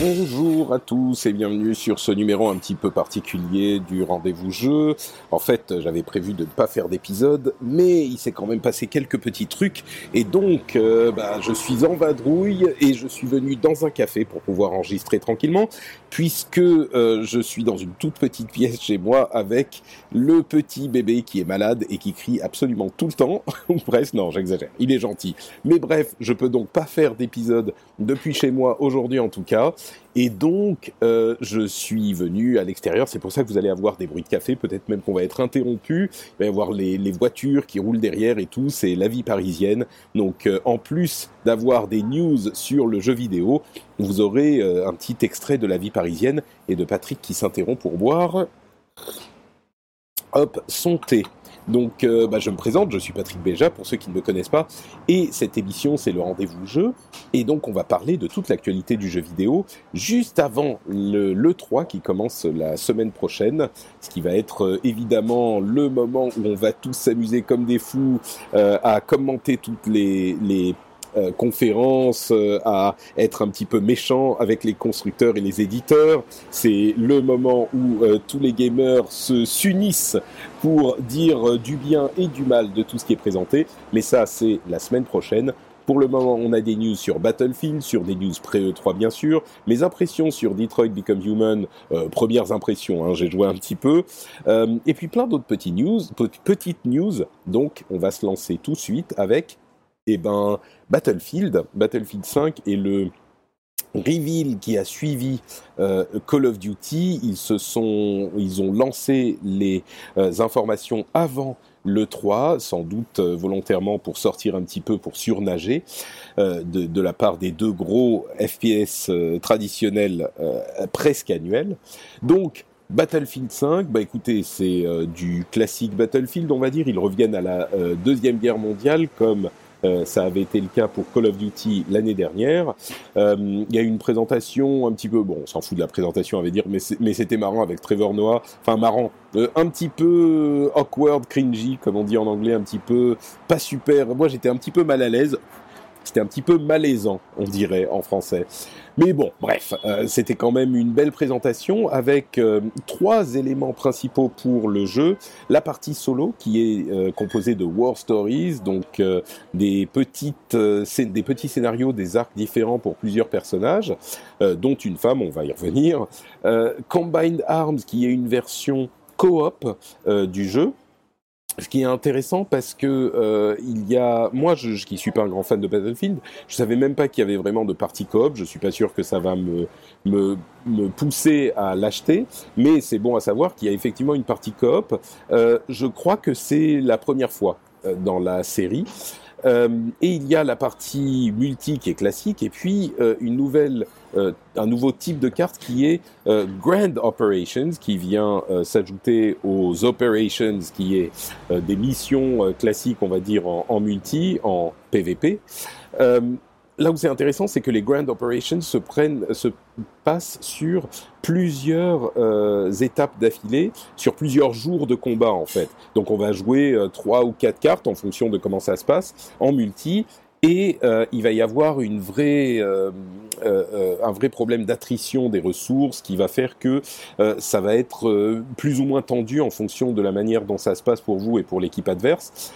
Bonjour à tous et bienvenue sur ce numéro un petit peu particulier du rendez-vous jeu. En fait, j'avais prévu de ne pas faire d'épisode, mais il s'est quand même passé quelques petits trucs et donc euh, bah, je suis en vadrouille et je suis venu dans un café pour pouvoir enregistrer tranquillement puisque euh, je suis dans une toute petite pièce chez moi avec le petit bébé qui est malade et qui crie absolument tout le temps. Presque, non, j'exagère, il est gentil. Mais bref, je peux donc pas faire d'épisode depuis chez moi aujourd'hui en tout cas. Et donc, euh, je suis venu à l'extérieur. C'est pour ça que vous allez avoir des bruits de café. Peut-être même qu'on va être interrompu. Il va y avoir les, voitures qui roulent derrière et tout. C'est la vie parisienne. Donc, euh, en plus d'avoir des news sur le jeu vidéo, vous aurez euh, un petit extrait de la vie parisienne et de Patrick qui s'interrompt pour boire. Hop, son thé. Donc, euh, bah, je me présente, je suis Patrick Béja, pour ceux qui ne me connaissent pas, et cette émission, c'est le rendez-vous jeu, et donc on va parler de toute l'actualité du jeu vidéo, juste avant le l'E3 qui commence la semaine prochaine, ce qui va être euh, évidemment le moment où on va tous s'amuser comme des fous euh, à commenter toutes les euh, conférences, euh, à être un petit peu méchant avec les constructeurs et les éditeurs. C'est le moment où euh, tous les gamers se s'unissent pour dire du bien et du mal de tout ce qui est présenté. Mais ça, c'est la semaine prochaine. Pour le moment, on a des news sur Battlefield, sur des news pré-E3 bien sûr, mes impressions sur Detroit Become Human, euh, premières impressions, hein, j'ai joué un petit peu, euh, et puis plein d'autres petites petites news. Donc, on va se lancer tout de suite avec eh ben, Battlefield, Battlefield 5 et le reveal qui a suivi euh, Call of Duty, ils se sont, ils ont lancé les euh, informations avant le 3, sans doute euh, volontairement pour sortir un petit peu, pour surnager, de, la part des deux gros FPS traditionnels presque annuels. Donc, Battlefield 5, bah écoutez, c'est du classique Battlefield, on va dire. Ils reviennent à la deuxième guerre mondiale comme euh, ça avait été le cas pour Call of Duty l'année dernière. Euh, il y a eu une présentation un petit peu, bon, on s'en fout de la présentation, on va dire, mais c'était marrant avec Trevor Noah. Enfin, marrant, euh, un petit peu awkward, cringy, comme on dit en anglais, un petit peu pas super. Moi, j'étais un petit peu mal à l'aise. C'était un petit peu malaisant, on dirait en français. Mais bon, bref, euh, c'était quand même une belle présentation avec euh, trois éléments principaux pour le jeu. La partie solo qui est euh, composée de war stories, donc des petites, des petits scénarios, des arcs différents pour plusieurs personnages, dont une femme, on va y revenir. Combined Arms qui est une version coop du jeu ce qui est intéressant parce que euh, il y a moi je, je qui suis pas un grand fan de Battlefield, je savais même pas qu'il y avait vraiment de partie coop, je suis pas sûr que ça va me me, me pousser à l'acheter, mais c'est bon à savoir qu'il y a effectivement une partie coop. Euh, je crois que c'est la première fois euh, dans la série. Euh, et il y a la partie multi qui est classique, et puis euh, une nouvelle, euh, un nouveau type de carte qui est Grand Operations, qui vient s'ajouter aux Operations, qui est des missions classiques, on va dire en multi, en PVP là où c'est intéressant, c'est que les Grand Operations se prennent, se passent sur plusieurs euh, étapes d'affilée, sur plusieurs jours de combat en fait. Donc on va jouer euh, trois ou quatre cartes en fonction de comment ça se passe en multi. Et euh, il va y avoir une vraie, euh, euh, un vrai problème d'attrition des ressources qui va faire que ça va être plus ou moins tendu en fonction de la manière dont ça se passe pour vous et pour l'équipe adverse.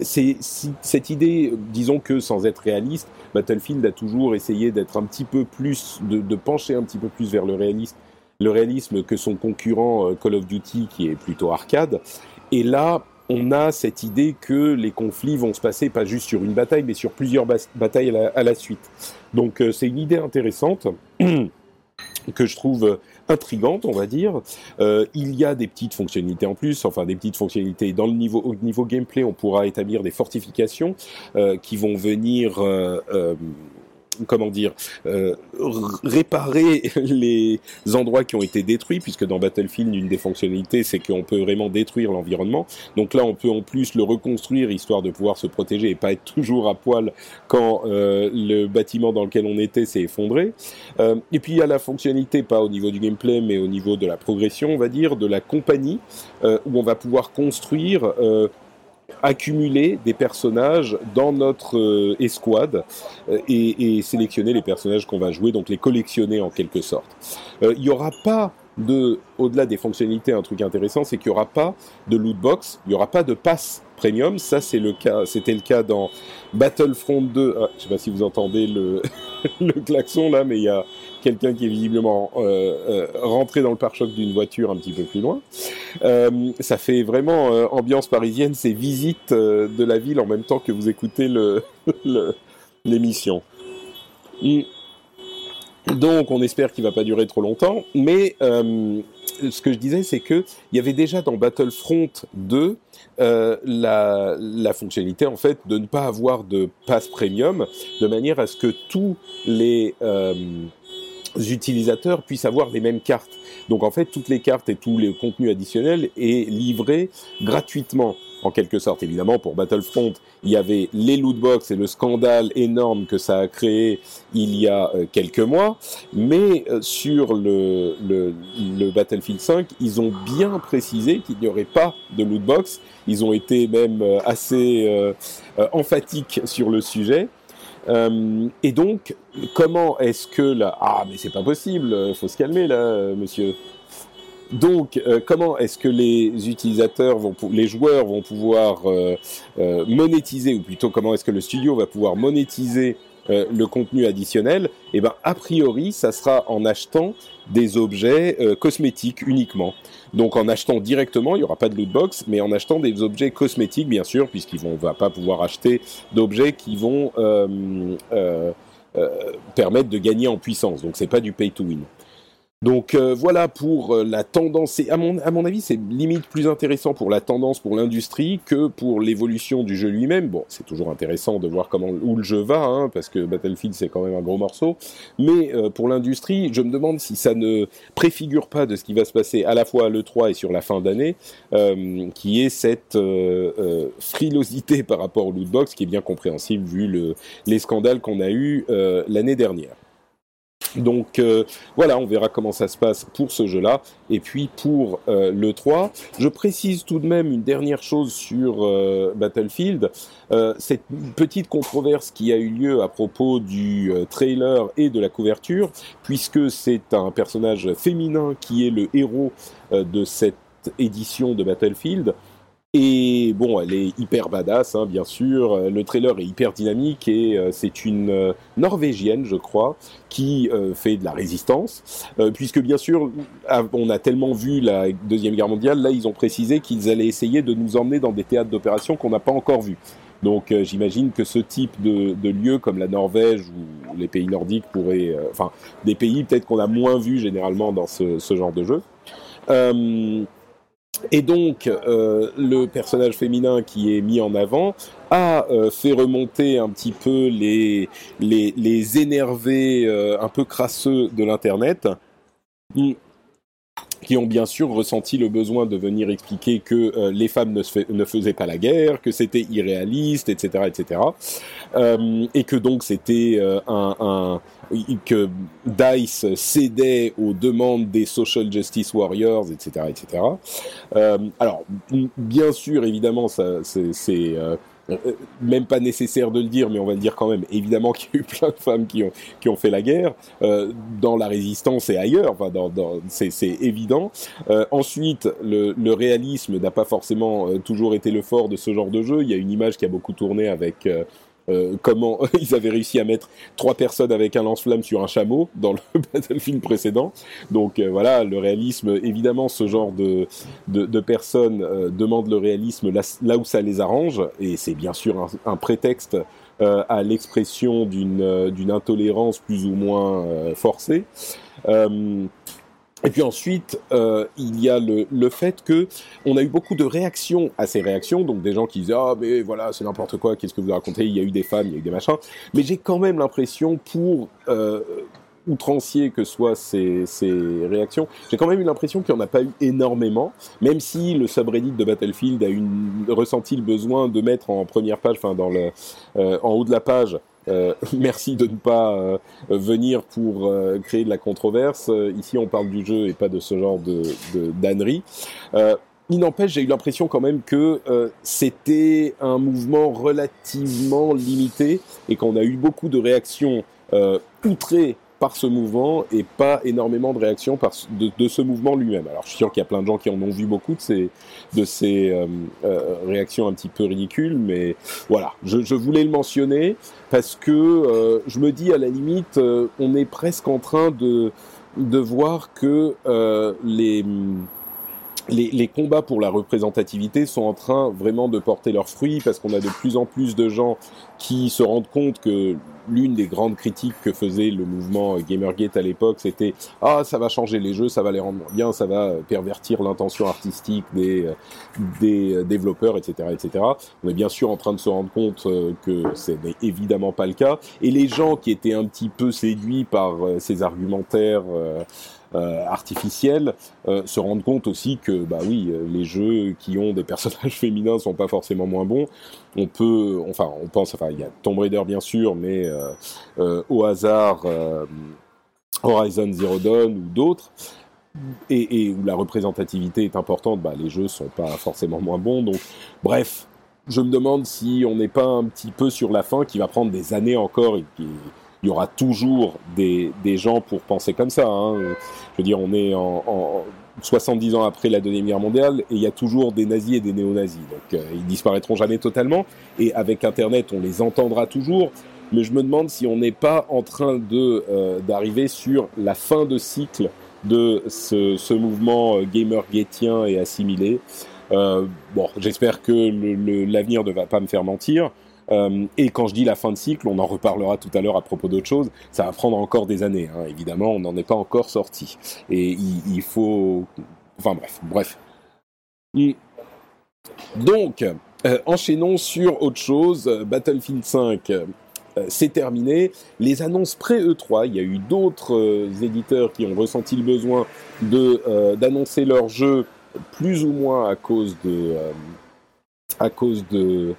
c'est cette idée, disons que sans être réaliste, Battlefield a toujours essayé d'être un petit peu plus, de, de, pencher un petit peu plus vers le réalisme, le réalisme que son concurrent Call of Duty qui est plutôt arcade. Et là, on a cette idée que les conflits vont se passer pas juste sur une bataille, mais sur plusieurs batailles à la, suite. Donc euh, c'est une idée intéressante que je trouve intrigante, on va dire. Euh, il y a des petites fonctionnalités en plus, enfin des petites fonctionnalités dans le niveau au niveau gameplay, on pourra établir des fortifications euh, qui vont venir comment dire, euh, réparer les endroits qui ont été détruits, puisque dans Battlefield, une des fonctionnalités, c'est qu'on peut vraiment détruire l'environnement. Donc là, on peut en plus le reconstruire, histoire de pouvoir se protéger et pas être toujours à poil quand euh, le bâtiment dans lequel on était s'est effondré. Euh, et puis il y a la fonctionnalité, pas au niveau du gameplay, mais au niveau de la progression, on va dire, de la compagnie, euh, où on va pouvoir construire euh, accumuler des personnages dans notre euh, escouade euh, et, et, sélectionner les personnages qu'on va jouer, donc les collectionner en quelque sorte. Euh, il n'y aura pas de, au-delà des fonctionnalités, un truc intéressant, c'est qu'il n'y aura pas de loot box, il n'y aura pas de pass premium. Ça, c'est le cas, c'était le cas dans Battlefront 2. Ah, je sais pas si vous entendez le, le klaxon là, mais il y a quelqu'un qui est visiblement euh, euh, rentré dans le pare-choc d'une voiture un petit peu plus loin. Euh, ça fait vraiment ambiance parisienne, ces visites de la ville en même temps que vous écoutez l'émission. Le, donc, on espère qu'il va pas durer trop longtemps. Mais ce que je disais, c'est que il y avait déjà dans Battlefront 2 euh, la, fonctionnalité en fait de ne pas avoir de pass premium, de manière à ce que tous les utilisateurs puissent avoir les mêmes cartes. Donc en fait, toutes les cartes et tous les contenus additionnels est livré gratuitement en quelque sorte. Évidemment, pour Battlefront, il y avait les lootbox et le scandale énorme que ça a créé il y a euh, quelques mois, mais euh, sur le, le, le, Battlefield 5, ils ont bien précisé qu'il n'y aurait pas de lootbox. Ils ont été même euh, assez euh, emphatiques sur le sujet. Euh, et donc, comment est-ce que là, ah mais c'est pas possible, faut se calmer là, monsieur. Donc, euh, comment est-ce que les utilisateurs vont, les joueurs vont pouvoir euh, euh, monétiser, ou plutôt comment est-ce que le studio va pouvoir monétiser euh, le contenu additionnel? Eh ben, a priori, ça sera en achetant des objets euh, cosmétiques uniquement. Donc, en achetant directement, il n'y aura pas de loot box, mais en achetant des objets cosmétiques, bien sûr, puisqu'ils vont, va pas pouvoir acheter d'objets qui vont euh, permettre de gagner en puissance. Donc, c'est pas du pay to win. Donc euh, voilà pour euh, la tendance. À mon, à mon avis, c'est limite plus intéressant pour la tendance, pour l'industrie, que pour l'évolution du jeu lui-même. Bon, c'est toujours intéressant de voir comment où le jeu va, hein, parce que Battlefield c'est quand même un gros morceau. Mais euh, pour l'industrie, je me demande si ça ne préfigure pas de ce qui va se passer à la fois à l'E3 et sur la fin d'année, euh, qui est cette frilosité par rapport au lootbox, qui est bien compréhensible vu le, les scandales qu'on a eu l'année dernière. Donc euh, voilà, on verra comment ça se passe pour ce jeu-là. Et puis pour euh, le 3, je précise tout de même une dernière chose sur euh, Battlefield. Cette petite controverse qui a eu lieu à propos du trailer et de la couverture, puisque c'est un personnage féminin qui est le héros de cette édition de Battlefield. Et bon, elle est hyper badass, hein, bien sûr. Le trailer est hyper dynamique et euh, c'est une euh, Norvégienne, je crois, qui euh, fait de la résistance. puisque bien sûr, on a tellement vu la Deuxième Guerre mondiale, là ils ont précisé qu'ils allaient essayer de nous emmener dans des théâtres d'opération qu'on n'a pas encore vus. Donc j'imagine que ce type de, de, lieu comme la Norvège ou les pays nordiques pourraient... Enfin, des pays peut-être qu'on a moins vus généralement dans ce, ce genre de jeu. Et donc, euh, le personnage féminin qui est mis en avant a euh, fait remonter un petit peu les, les, les énervés euh, un peu crasseux de l'Internet, qui ont bien sûr ressenti le besoin de venir expliquer que euh, les femmes ne, fait, ne, faisaient pas la guerre, que c'était irréaliste, etc., etc., euh, et que donc c'était euh, un, un, que Dice cédait aux demandes des social justice warriors, etc., etc. alors, bien sûr, évidemment, ça, c'est même pas nécessaire de le dire, mais on va le dire quand même. Évidemment qu'il y a eu plein de femmes qui ont qui ont fait la guerre dans la résistance et ailleurs. Enfin, dans, dans c'est évident. ensuite, le, le réalisme n'a pas forcément toujours été le fort de ce genre de jeu. Il y a une image qui a beaucoup tourné avec euh, comment ils avaient réussi à mettre trois personnes avec un lance-flamme sur un chameau dans le Battlefield précédent. Donc euh, voilà, le réalisme, évidemment, ce genre de, de, personnes euh, demandent le réalisme là, où ça les arrange, et c'est bien sûr un, un prétexte à l'expression d'une intolérance plus ou moins forcée. Et puis ensuite, euh, il y a le, le, fait que on a eu beaucoup de réactions à ces réactions, donc des gens qui disaient ah mais voilà c'est n'importe quoi, qu'est-ce que vous racontez? Il y a eu des femmes, il y a eu des machins, mais j'ai quand même l'impression pour euh, outrancier que soient ces, ces réactions, j'ai quand même eu l'impression qu'il n'y en a pas eu énormément, même si le subreddit de Battlefield a une, ressenti le besoin de mettre en première page, enfin dans le, euh, en haut de la page, euh, merci de ne pas euh, venir pour euh, créer de la controverse. ici, on parle du jeu et pas de ce genre de d'ânerie. il n'empêche, j'ai eu l'impression quand même que c'était un mouvement relativement limité et qu'on a eu beaucoup de réactions outrées par ce mouvement et pas énormément de réactions par, de, de ce mouvement lui-même. Alors je suis sûr qu'il y a plein de gens qui en ont vu beaucoup de ces, de ces euh, euh, réactions un petit peu ridicules, mais voilà, je, je voulais le mentionner parce que euh, je me dis à la limite, euh, on est presque en train de, de voir que euh, les les, les, combats pour la représentativité sont en train vraiment de porter leurs fruits parce qu'on a de plus en plus de gens qui se rendent compte que l'une des grandes critiques que faisait le mouvement Gamergate à l'époque, c'était ah ça va changer les jeux, ça va les rendre bien, ça va pervertir l'intention artistique des des développeurs, etc., etc. On est bien sûr en train de se rendre compte euh, que ce n'est évidemment pas le cas. Et les gens qui étaient un petit peu séduits par euh, ces argumentaires euh, euh, artificielle, euh, se rendre compte aussi que bah oui, euh, les jeux qui ont des personnages féminins sont pas forcément moins bons. On peut, enfin, on pense, enfin, il y a Tomb Raider bien sûr, mais au hasard Horizon Zero Dawn ou d'autres. Et, et, où la représentativité est importante, bah, les jeux sont pas forcément moins bons. Donc, bref, je me demande si on n'est pas un petit peu sur la fin, qui va prendre des années encore et qui, il y aura toujours des, des gens pour penser comme ça. Hein. Je veux dire, on est en, en 70 ans après la Deuxième Guerre mondiale et il y a toujours des nazis et des néo-nazis. Donc euh, ils disparaîtront jamais totalement. Et avec Internet, on les entendra toujours. Mais je me demande si on n'est pas en train de euh, d'arriver sur la fin de cycle de ce, ce mouvement euh, gamer-gatien et assimilé. Euh, bon, j'espère que l'avenir ne va pas me faire mentir. Euh, et quand je dis la fin de cycle, on en reparlera tout à l'heure à propos d'autre chose, ça va prendre encore des années, hein, évidemment, on n'en est pas encore sorti. Et il, faut... Enfin bref, bref. Donc, euh, enchaînons sur autre chose, Battlefield 5. Euh, c'est terminé. Les annonces pré-E3, il y a eu d'autres éditeurs qui ont ressenti le besoin d'annoncer leur jeu plus ou moins à cause de à cause de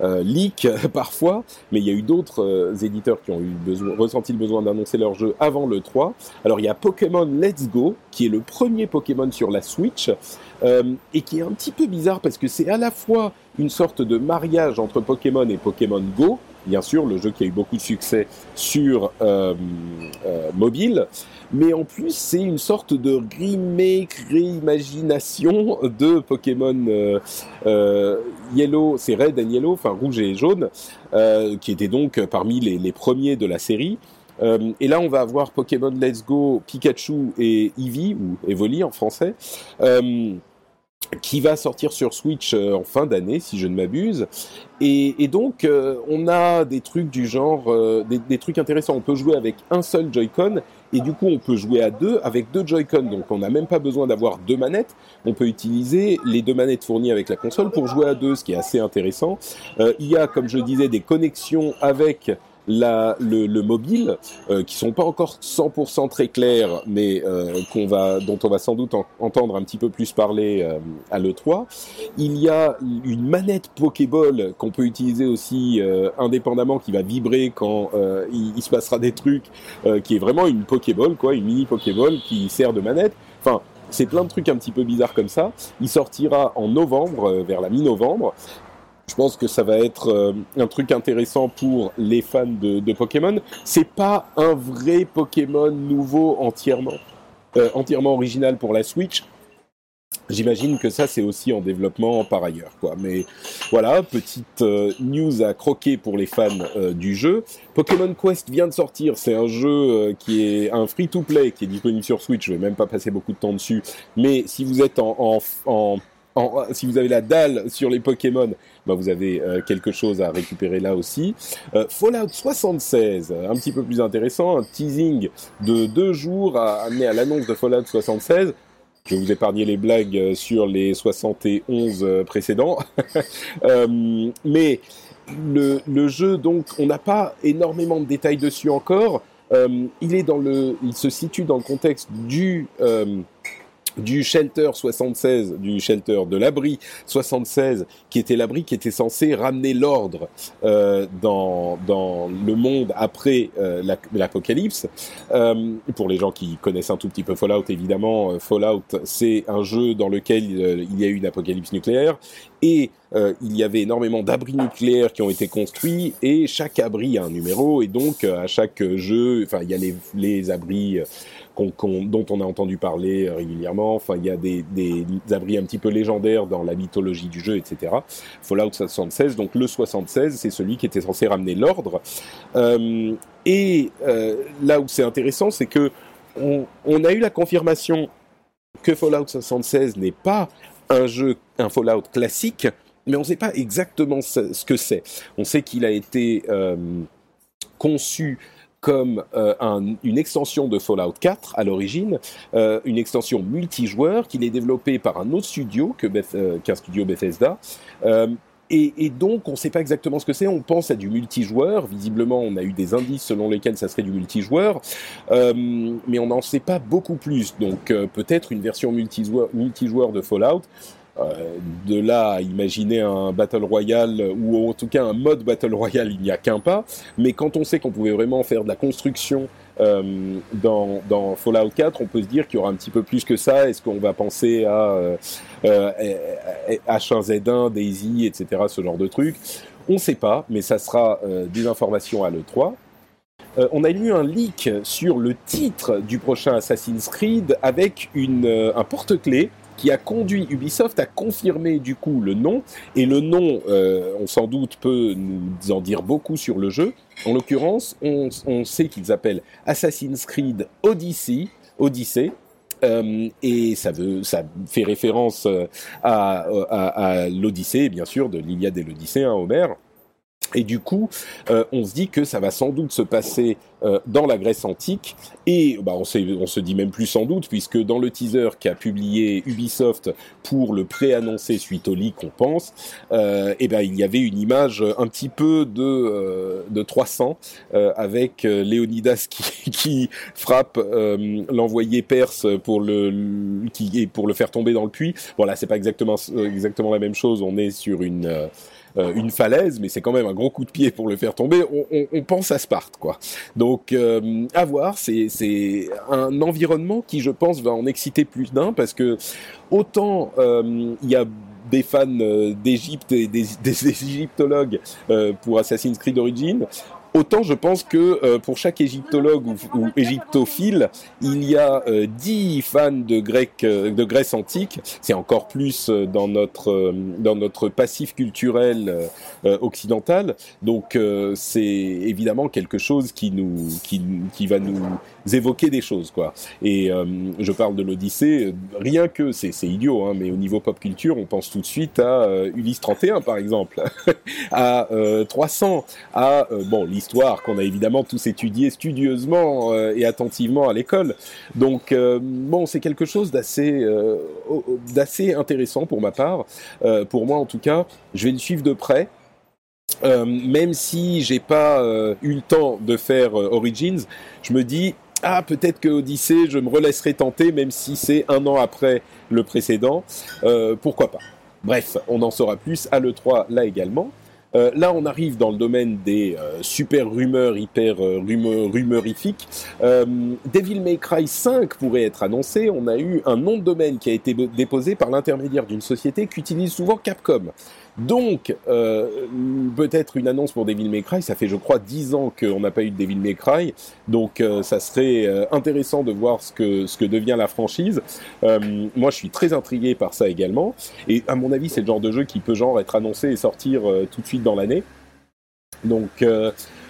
euh, leaks parfois, mais il y a eu d'autres euh, éditeurs qui ont eu besoin, ressenti le besoin d'annoncer leur jeu avant le 3. Alors il y a Pokémon Let's Go, qui est le premier Pokémon sur la Switch, euh, et qui est un petit peu bizarre parce que c'est à la fois une sorte de mariage entre Pokémon et Pokémon Go, bien sûr, le jeu qui a eu beaucoup de succès sur euh, euh, mobile, mais en plus c'est une sorte de remake, réimagination de Pokémon euh, euh Yellow, c'est Red and Yellow, enfin rouge et jaune, euh, qui était donc parmi les, les premiers de la série. Euh, et là, on va avoir Pokémon Let's Go, Pikachu et Eevee, ou Evoli en français, euh, qui va sortir sur Switch euh, en fin d'année, si je ne m'abuse. Et, et, donc, euh, on a des trucs du genre, euh, des, des, trucs intéressants. On peut jouer avec un seul Joy-Con, et du coup, on peut jouer à deux avec deux Joy-Con. Donc, on n'a même pas besoin d'avoir deux manettes. On peut utiliser les deux manettes fournies avec la console pour jouer à deux, ce qui est assez intéressant. il y a, comme je disais, des connexions avec la, le, le mobile, euh, qui sont pas encore 100% très clairs, mais euh, qu'on va, dont on va sans doute en, entendre un petit peu plus parler euh, à l'E3. Il y a une manette Pokéball qu'on peut utiliser aussi euh, indépendamment, qui va vibrer quand euh, il, il, se passera des trucs, euh, qui est vraiment une Pokéball, quoi, une mini Pokéball qui sert de manette. Enfin, c'est plein de trucs un petit peu bizarres comme ça. Il sortira en novembre, vers la mi-novembre. Je pense que ça va être euh, un truc intéressant pour les fans de, Pokémon. C'est pas un vrai Pokémon nouveau entièrement, euh, entièrement original pour la Switch. J'imagine que ça c'est aussi en développement par ailleurs, quoi. Mais voilà, petite euh, news à croquer pour les fans euh, du jeu. Pokémon Quest vient de sortir. C'est un jeu qui est un free-to-play qui est disponible sur Switch. Je vais même pas passer beaucoup de temps dessus. Mais si vous êtes en, en en, si vous avez la dalle sur les Pokémon, bah vous avez euh, quelque chose à récupérer là aussi. Euh, Fallout 76, un petit peu plus intéressant, un teasing de deux jours à amener à l'annonce de Fallout 76. Je vais vous épargner les blagues sur les 71 précédents. euh, mais le, jeu, donc, on n'a pas énormément de détails dessus encore. Euh, il se situe dans le contexte du euh, du shelter 76, du shelter de l'abri 76, qui était l'abri qui était censé ramener l'ordre euh, dans, dans le monde après euh, l'apocalypse. Euh, pour les gens qui connaissent un tout petit peu Fallout, évidemment, euh, Fallout, c'est un jeu dans lequel euh, il y a eu une apocalypse nucléaire et euh, il y avait énormément d'abris nucléaires qui ont été construits et chaque abri a un numéro et donc à chaque jeu, enfin il y a les, les abris dont on a entendu parler régulièrement. Enfin, il y a des, abris un petit peu légendaires dans la mythologie du jeu, etc. Fallout 76, donc le 76, c'est celui qui était censé ramener l'ordre. Euh, et euh, là où c'est intéressant, c'est que on, a eu la confirmation que Fallout 76 n'est pas un jeu, un Fallout classique, mais on ne sait pas exactement ce que c'est. On sait qu'il a été euh, conçu comme euh, un, une extension de Fallout 4 à l'origine, euh, une extension multijoueur qui est développée par un autre studio que Beth, euh, qu'un studio Bethesda. Euh, et, et, donc, on ne sait pas exactement ce que c'est. On pense à du multijoueur. Visiblement, on a eu des indices selon lesquels ça serait du multijoueur, euh, mais on n'en sait pas beaucoup plus. Donc, euh, peut-être une version multijoueur, multijoueur de Fallout. Euh, de là à imaginer un battle royale ou en tout cas un mode battle royale, il n'y a qu'un pas. Mais quand on sait qu'on pouvait vraiment faire de la construction euh, dans, Fallout 4, on peut se dire qu'il y aura un petit peu plus que ça. Est-ce qu'on va penser à euh, H1Z1, Daisy, etc., ce genre de trucs On ne sait pas, mais ça sera des informations à l'E3. Euh, on a eu un leak sur le titre du prochain Assassin's Creed avec un porte-clés qui a conduit Ubisoft à confirmer du coup le nom. Et le nom, euh, on sans doute peut nous en dire beaucoup sur le jeu. En l'occurrence, on, sait qu'ils appellent Assassin's Creed Odyssey. Odyssey. Euh, et ça, fait référence à, à, l'Odyssée, bien sûr, de l'Iliade et l'Odyssée, hein, Homère. Et du coup, euh, on se dit que ça va sans doute se passer euh, dans la Grèce antique. Et bah, on, on, se dit même plus sans doute, puisque dans le teaser qu'a publié Ubisoft pour le pré-annoncer suite au leak, on pense, euh, et ben, il y avait une image un petit peu de, euh, de 300 euh, avec Léonidas qui, qui frappe l'envoyé perse pour le, qui, pour le faire tomber dans le puits. Voilà, c'est pas exactement, exactement la même chose. On est sur une euh, une falaise, mais c'est quand même un gros coup de pied pour le faire tomber. On, on, on pense à Sparte, quoi. Euh, à voir. C'est, un environnement qui, je pense, va en exciter plus d'un parce que autant euh, il y a des fans d'Égypte et des, égyptologues euh, pour Assassin's Creed Origins, Autant je pense que euh, pour chaque égyptologue ou, ou, égyptophile, il y a euh, 10 fans de, grec, euh, de Grèce antique. C'est encore plus euh, dans notre, euh, dans notre passif culturel occidental. Donc c'est évidemment quelque chose qui, nous, qui, qui va nous évoquer des choses. quoi. Et je parle de l'Odyssée, rien que, c'est idiot, hein, mais au niveau pop culture, on pense tout de suite à Ulysse 31 par exemple, à 300, à bon l'histoire histoire qu'on a évidemment tous étudié studieusement euh, et attentivement à l'école. Donc euh, bon, c'est quelque chose d'assez euh, d'assez intéressant pour ma part, euh, pour moi en tout cas. Je vais le suivre de près. même si j'ai pas eu le temps de faire Origins, je me dis ah peut-être que Odyssey je me relaisserai tenter même si c'est un an après le précédent. pourquoi pas. Bref, on en saura plus à l'E3 là également. Euh, là, on arrive dans le domaine des euh, super rumeurs, hyper euh, rumeur, rumorifiques. Devil May Cry 5 pourrait être annoncé. On a eu un nom de domaine qui a été déposé par l'intermédiaire d'une société qu'utilise souvent Capcom. Donc, euh, peut-être une annonce pour Devil May Cry. Ça fait, je crois, dix ans qu'on n'a pas eu de Devil May Cry. Donc, euh, ça serait euh, intéressant de voir ce que, ce que devient la franchise. moi, je suis très intrigué par ça également. Et à mon avis, c'est le genre de jeu qui peut genre être annoncé et sortir tout de suite dans l'année. Donc,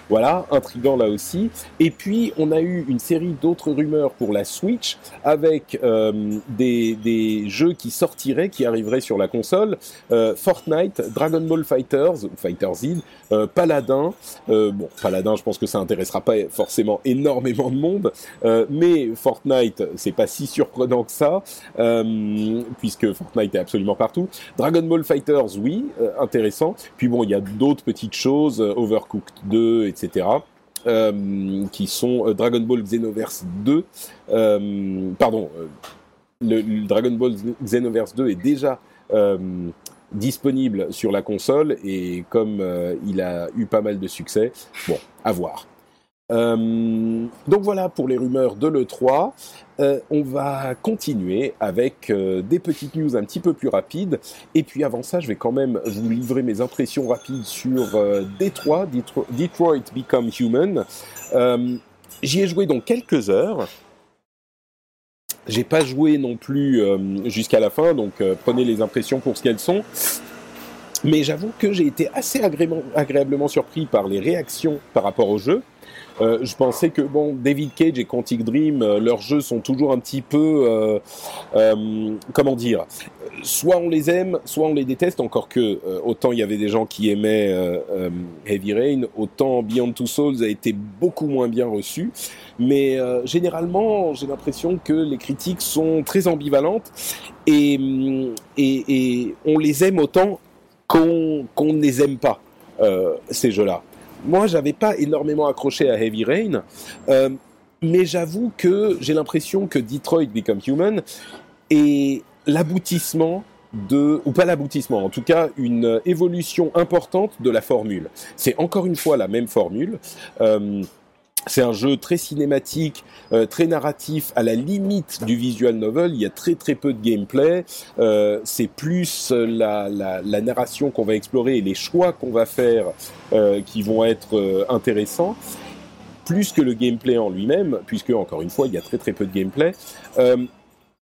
voilà, intrigant là aussi. Et puis, on a eu une série d'autres rumeurs pour la Switch avec euh, des, des, jeux qui sortiraient, qui arriveraient sur la console. Euh, Fortnite, Dragon Ball Fighters, Fighter Z, euh, Paladin. Euh, bon, Paladin, je pense que ça intéressera pas forcément énormément de monde, euh, mais Fortnite, c'est pas si surprenant que ça, puisque Fortnite est absolument partout. Dragon Ball Fighters, oui, intéressant. Puis bon, il y a d'autres petites choses, Overcooked 2, etc. Euh, qui sont euh, Dragon Ball Xenoverse 2. Euh, pardon, le, Dragon Ball Xenoverse 2 est déjà disponible sur la console et comme il a eu pas mal de succès, bon, à voir. Euh, donc voilà pour les rumeurs de l'E3. Euh, on va continuer avec euh, des petites news un petit peu plus rapides. Et puis avant ça, je vais quand même vous livrer mes impressions rapides sur Detroit, Detroit Become Human. J'y ai joué donc quelques heures. J'ai pas joué non plus jusqu'à la fin, donc prenez les impressions pour ce qu'elles sont. Mais j'avoue que j'ai été assez agréablement surpris par les réactions par rapport au jeu. Euh, je pensais que bon, David Cage et Quantic Dream, euh, leurs jeux sont toujours un petit peu, euh, euh comment dire, soit on les aime, soit on les déteste. Encore que autant il y avait des gens qui aimaient Heavy Rain, autant Beyond Two Souls a été beaucoup moins bien reçu. Mais généralement, j'ai l'impression que les critiques sont très ambivalentes et, et, et on les aime autant qu'on qu'on ne les aime pas. ces jeux-là moi, j'avais pas énormément accroché à Heavy Rain, euh, mais j'avoue que j'ai l'impression que Detroit Become Human est l'aboutissement de, ou pas l'aboutissement, en tout cas une évolution importante de la formule. C'est encore une fois la même formule. Euh, c'est un jeu très cinématique, euh, très narratif, à la limite du visual novel. Il y a très très peu de gameplay. Euh, c'est plus la, la, la narration qu'on va explorer et les choix qu'on va faire euh, qui vont être euh, intéressants, plus que le gameplay en lui-même, puisque encore une fois, il y a très très peu de gameplay. Euh,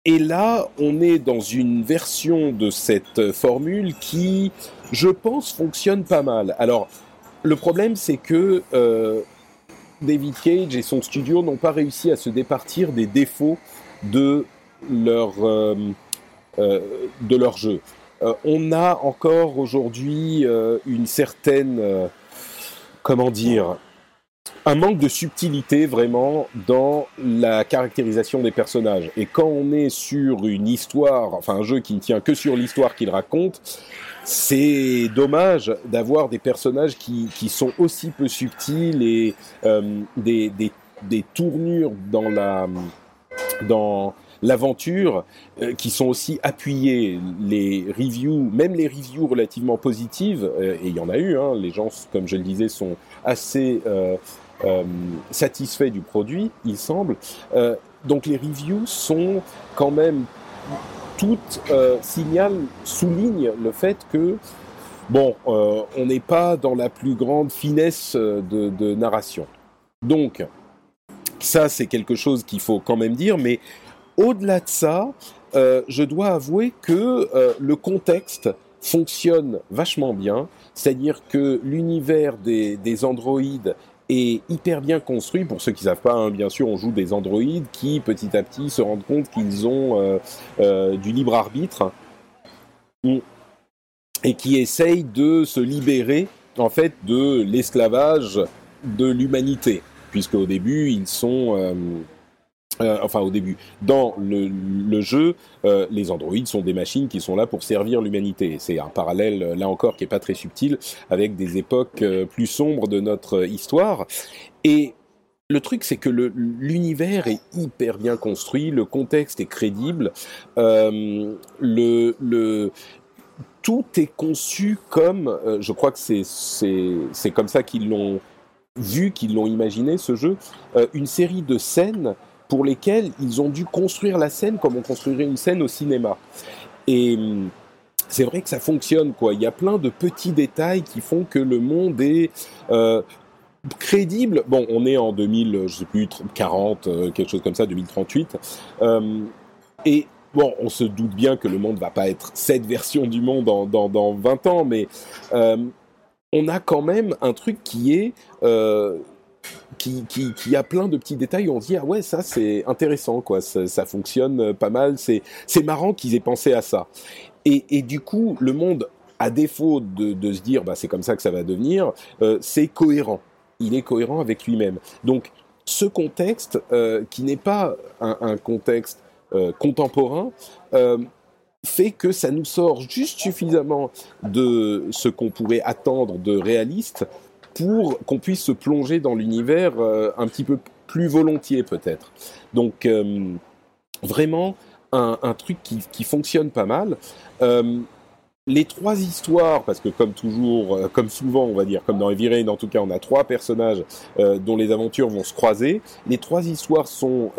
et là, on est dans une version de cette formule qui, je pense, fonctionne pas mal. Alors, le problème, c'est que David Cage et son studio n'ont pas réussi à se départir des défauts de leur, euh, euh, jeu. Euh, on a encore aujourd'hui une certaine, comment dire, un manque de subtilité vraiment dans la caractérisation des personnages. Et quand on est sur une histoire, enfin un jeu qui ne tient que sur l'histoire qu'il raconte, c'est dommage d'avoir des personnages qui, qui, sont aussi peu subtils et euh, des, des, des, tournures dans la dans l'aventure euh, qui sont aussi appuyées. Les reviews, même les reviews relativement positives, euh, et il y en a eu, hein, les gens, comme je le disais, sont assez satisfaits du produit, il semble. donc les reviews sont quand même tout euh, signale, souligne le fait que bon, euh, on n'est pas dans la plus grande finesse euh, de, narration. Donc, ça, c'est quelque chose qu'il faut quand même dire, mais au-delà de ça, je dois avouer que le contexte fonctionne vachement bien, c'est-à-dire que l'univers des androïdes est hyper bien construit. Pour ceux qui savent pas, hein, bien sûr, on joue des androïdes qui, petit à petit, se rendent compte qu'ils ont euh, euh, du libre arbitre. Et qui essayent de se libérer, en fait, de l'esclavage de l'humanité, puisque au début, ils sont euh, euh, enfin au début, dans le, le jeu, euh, les androïdes sont des machines qui sont là pour servir l'humanité. C'est un parallèle, là encore, qui est pas très subtil, avec des époques euh, plus sombres de notre histoire. Et le truc, c'est que l'univers est hyper bien construit, le contexte est crédible, euh, le, le, tout est conçu comme, euh, je crois que c'est comme ça qu'ils l'ont vu, qu'ils l'ont imaginé ce jeu, euh, une série de scènes pour lesquels ils ont dû construire la scène comme on construirait une scène au cinéma. Et c'est vrai que ça fonctionne quoi. Il y a plein de petits détails qui font que le monde est euh, crédible. Bon, on est en 2000, je sais plus 40, euh, quelque chose comme ça, 2038, euh, et bon, on se doute bien que le monde va pas être cette version du monde dans, dans, dans 20 ans, mais euh, on a quand même un truc qui est euh, qui, a plein de petits détails où on se dit ah ouais ça c'est intéressant quoi. Ça, ça, fonctionne pas mal. C'est c'est marrant qu'ils aient pensé à ça. Et, et, du coup le monde à défaut de, de se dire bah c'est comme ça que ça va devenir euh, c'est cohérent. Il est cohérent avec lui-même. Donc ce contexte euh, qui n'est pas un, contexte euh, contemporain euh, fait que ça nous sort juste suffisamment de ce qu'on pourrait attendre de réaliste pour qu'on puisse se plonger dans l'univers euh, un petit peu plus volontiers peut-être. Donc euh, vraiment un, truc qui, fonctionne pas mal. Euh, les trois histoires, parce que comme toujours, comme souvent, on va dire, comme dans Rain, en tout cas, on a trois personnages dont les aventures vont se croiser. Les trois histoires sont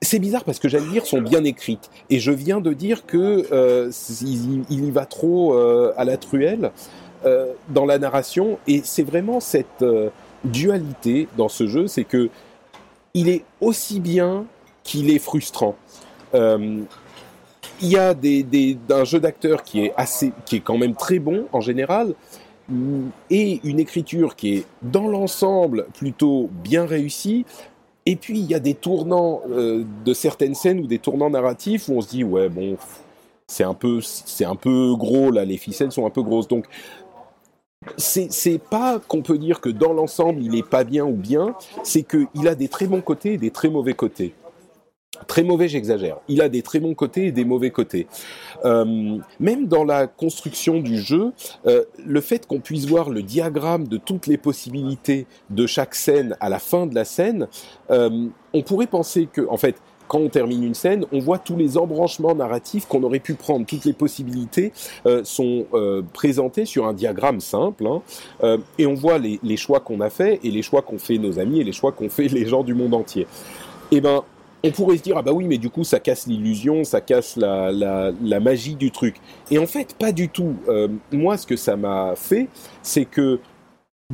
c'est bizarre parce que j'allais dire sont bien écrites et je viens de dire que il, y va trop à la truelle euh, dans la narration. Et c'est vraiment cette euh, dualité dans ce jeu, c'est que il est aussi bien qu'il est frustrant. Euh, il y a des, un jeu d'acteur qui est assez, qui est quand même très bon en général, et une écriture qui est dans l'ensemble plutôt bien réussie, et puis il y a des tournants de certaines scènes ou des tournants narratifs où on se dit ouais bon c'est un peu c'est un peu gros là les ficelles sont un peu grosses. Donc c'est pas qu'on peut dire que dans l'ensemble il est pas bien ou bien c'est que il a des très bons côtés et des très mauvais côtés très mauvais, j'exagère. Il a des très bons côtés et des mauvais côtés. Euh, même dans la construction du jeu, euh, le fait qu'on puisse voir le diagramme de toutes les possibilités de chaque scène à la fin de la scène, euh, on pourrait penser que, en fait, quand on termine une scène, on voit tous les embranchements narratifs qu'on aurait pu prendre, toutes les possibilités euh, sont euh, présentées sur un diagramme simple, hein, euh, et on voit les, choix qu'on a fait et les choix qu'ont fait nos amis et les choix qu'ont fait les gens du monde entier. Eh ben, on pourrait se dire ah bah oui mais du coup ça casse l'illusion, ça casse la, magie du truc. Et en fait pas du tout. Moi ce que ça m'a fait, c'est que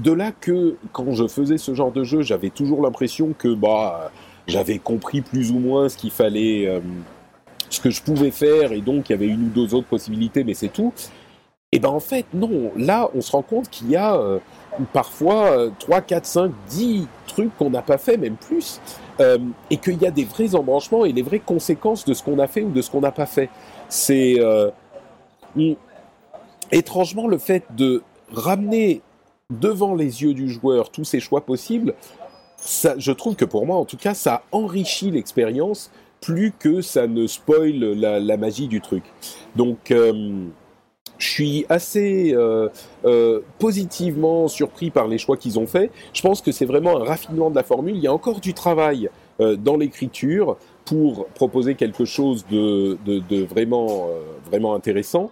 de là que quand je faisais ce genre de jeu, j'avais toujours l'impression que bah j'avais compris plus ou moins ce qu'il fallait, euh, ce que je pouvais faire et donc il y avait une ou deux autres possibilités, mais c'est tout. Et ben en fait non, là on se rend compte qu'il y a euh, parfois 3, 4, 5, 10 trucs qu'on n'a pas fait, même plus euh, et qu'il y a des vrais embranchements et les vraies conséquences de ce qu'on a fait ou de ce qu'on n'a pas fait. C'est euh, étrangement le fait de ramener devant les yeux du joueur tous ces choix possibles. Je trouve que pour moi, en tout cas, ça enrichit l'expérience plus que ça ne spoil la, magie du truc. Donc euh, je suis assez euh, euh, positivement surpris par les choix qu'ils ont faits. Je pense que c'est vraiment un raffinement de la formule. Il y a encore du travail dans l'écriture pour proposer quelque chose de, de, vraiment, vraiment intéressant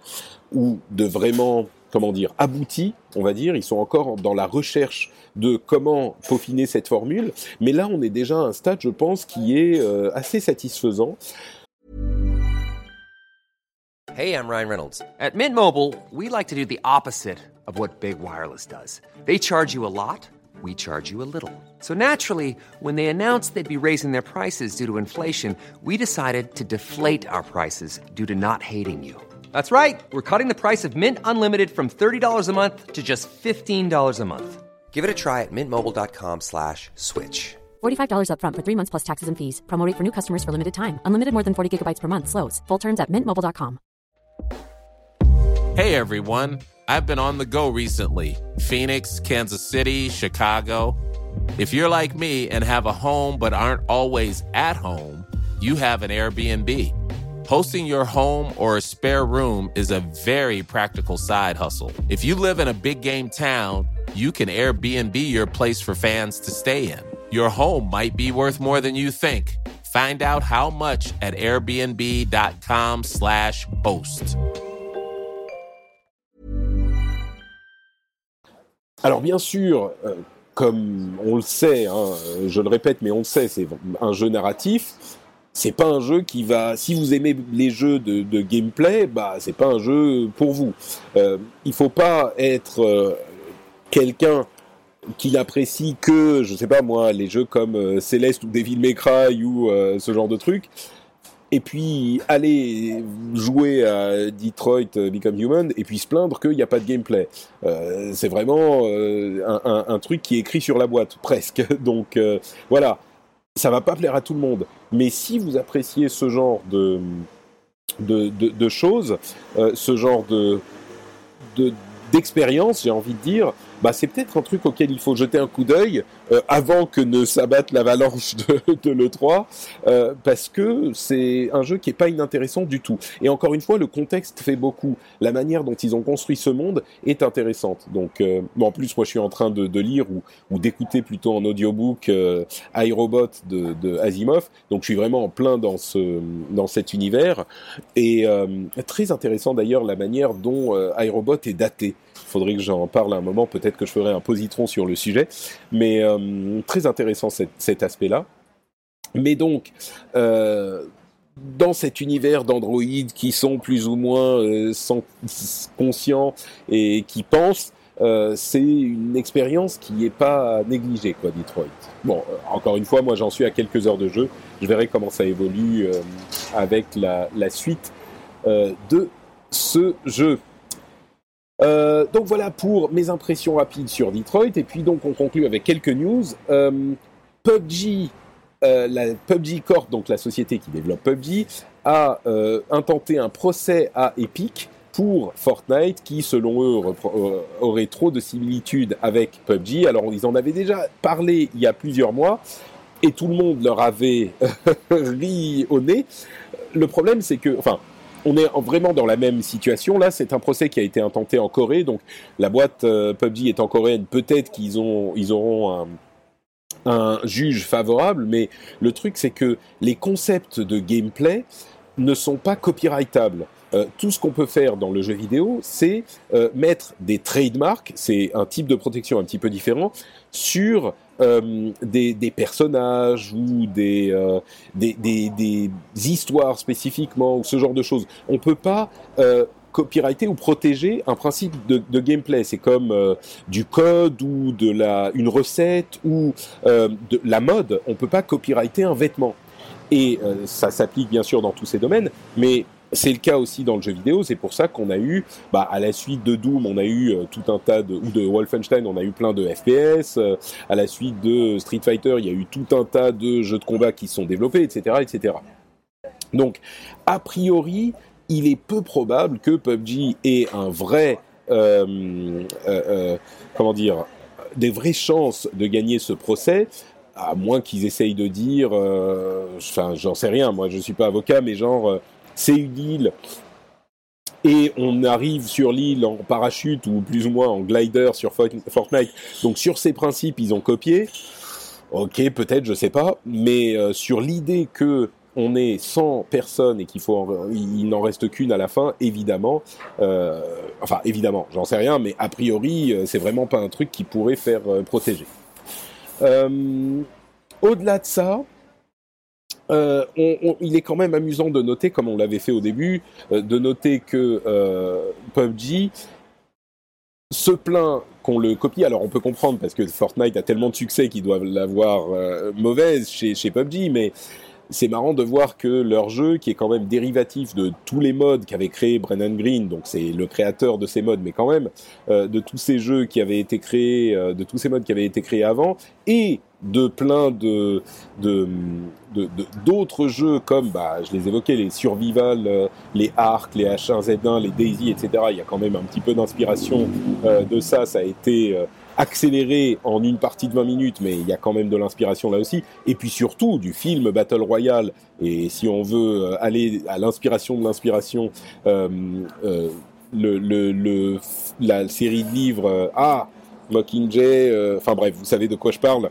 ou de vraiment, comment dire, abouti, on va dire. Ils sont encore dans la recherche de comment peaufiner cette formule. Mais là, on est déjà à un stade, je pense, qui est euh, assez satisfaisant. Hey, I'm Ryan Reynolds. At Mint Mobile, we like to do the opposite of what Big Wireless does. They charge you a lot, we charge you a little. So naturally, when they announced they'd be raising their prices due to inflation, we decided to deflate our prices due to not hating you. That's right. We're cutting the price of Mint Unlimited from $30 a month to just $15 a month. Give it a try at mintmobile.com slash switch. $45 upfront for three months plus taxes and fees. Promo for new customers for limited time. Unlimited more than 40 gigabytes per month. Slows. Full terms at mintmobile.com. Hey, everyone. I've been on the go recently. Phoenix, Kansas City, Chicago. If you're like me and have a home but aren't always at home, you have an Airbnb. Hosting your home or a spare room is a very practical side hustle. If you live in a big game town, you can Airbnb your place for fans to stay in. Your home might be worth more than you think. Find out how much at airbnb.com/slash boast. Alors bien sûr, euh, comme on le sait, hein, je le répète, mais on le sait, c'est un jeu narratif. C'est pas un jeu qui va. Si vous aimez les jeux de, gameplay, bah c'est pas un jeu pour vous. Euh, il faut pas être euh, quelqu'un qui n'apprécie que, je sais pas moi, les jeux comme euh, Celeste ou Devil May Cry ou euh, ce genre de trucs. Et puis aller jouer à Detroit Become Human et puis se plaindre qu'il n'y a pas de gameplay. Euh, c'est vraiment un, un, un, truc qui est écrit sur la boîte, presque. Donc voilà, ça va pas plaire à tout le monde. Mais si vous appréciez ce genre de, choses, euh, ce genre de d'expérience, j'ai envie de dire, bah, c'est peut-être un truc auquel il faut jeter un coup d'œil euh, avant que ne s'abatte l'avalanche de, de l'E3, euh, parce que c'est un jeu qui est pas inintéressant du tout. Et encore une fois, le contexte fait beaucoup. La manière dont ils ont construit ce monde est intéressante. Donc, euh, bon, en plus, moi, je suis en train de, de lire ou, ou d'écouter plutôt en audiobook euh, iRobot de, de, Asimov. Donc, je suis vraiment en plein dans ce dans cet univers. Et euh, très intéressant d'ailleurs la manière dont euh, iRobot est daté. Faudrait que j'en parle à un moment. Peut-être que je ferai un positron sur le sujet. Mais euh, très intéressant cet, aspect-là. Mais donc, euh, dans cet univers d'androïdes qui sont plus ou moins euh, sans, conscients et qui pensent, c'est une expérience qui n'est pas négligée, quoi, Detroit. Bon, encore une fois, moi j'en suis à quelques heures de jeu. Je verrai comment ça évolue avec la suite de ce jeu. Euh, donc voilà pour mes impressions rapides sur Detroit. Et puis donc on conclut avec quelques news. Euh, PUBG, euh, la PUBG Corp, donc la société qui développe PUBG, a intenté un procès à Epic pour Fortnite qui, selon eux, aurait trop de similitudes avec PUBG. Alors ils en avaient déjà parlé il y a plusieurs mois et tout le monde leur avait ri au nez. Le problème c'est que, enfin, on est vraiment dans la même situation. Là, c'est un procès qui a été intenté en Corée. Donc, la boîte euh, PUBG est en coréenne. Peut-être qu'ils ont, ils auront un, un, juge favorable, mais le truc, c'est que les concepts de gameplay ne sont pas copyrightables. Euh, tout ce qu'on peut faire dans le jeu vidéo, c'est euh, mettre des trademarks, c'est un type de protection un petit peu différent, sur euh, des, des, personnages ou des, euh, des, des, des, histoires spécifiquement ou ce genre de choses. On peut pas euh, copyrighter ou protéger un principe de, de gameplay. C'est comme euh, du code ou de la une recette ou euh, de la mode. On peut pas copyrighter un vêtement. Et euh, ça s'applique bien sûr dans tous ces domaines, mais c'est le cas aussi dans le jeu vidéo, c'est pour ça qu'on a eu, bah, à la suite de Doom, on a eu euh, tout un tas de, ou de Wolfenstein, on a eu plein de FPS, euh, à la suite de Street Fighter, il y a eu tout un tas de jeux de combat qui sont développés, etc., etc. Donc, a priori, il est peu probable que PUBG ait un vrai, euh, comment dire, des vraies chances de gagner ce procès, à moins qu'ils essayent de dire, enfin, j'en sais rien, moi je suis pas avocat, mais genre c'est une île et on arrive sur l'île en parachute ou plus ou moins en glider sur Fortnite. Donc sur ces principes, ils ont copié. Ok, peut-être, je sais pas, mais euh, sur l'idée que on est 100 personnes et qu'il n'en reste qu'une à la fin, évidemment. Euh, enfin, évidemment, j'en sais rien, mais a priori, euh, c'est vraiment pas un truc qui pourrait faire protéger. Au-delà de ça, euh, on, on, il est quand même amusant de noter, comme on l'avait fait au début, euh, de noter que euh, PUBG se plaint qu'on le copie. Alors on peut comprendre parce que Fortnite a tellement de succès qu'ils doivent l'avoir euh, mauvaise chez, chez PUBG, mais c'est marrant de voir que leur jeu, qui est quand même dérivatif de tous les modes qu'avait créé Brennan Green, donc c'est le créateur de ces modes, mais quand même euh, de tous ces jeux qui avaient été créés, euh, de tous ces modes qui avaient été créés avant, et de plein de d'autres jeux comme bah je les évoquais les survival euh, les Ark les H1Z1 les Daisy etc il y a quand même un petit peu d'inspiration euh, de ça. Ça a été euh, accéléré en une partie de 20 minutes mais il y a quand même de l'inspiration là aussi. Et puis surtout du film Battle Royale. Et si on veut aller à l'inspiration de l'inspiration le, la série de livres ah Mockingjay enfin bref vous savez de quoi je parle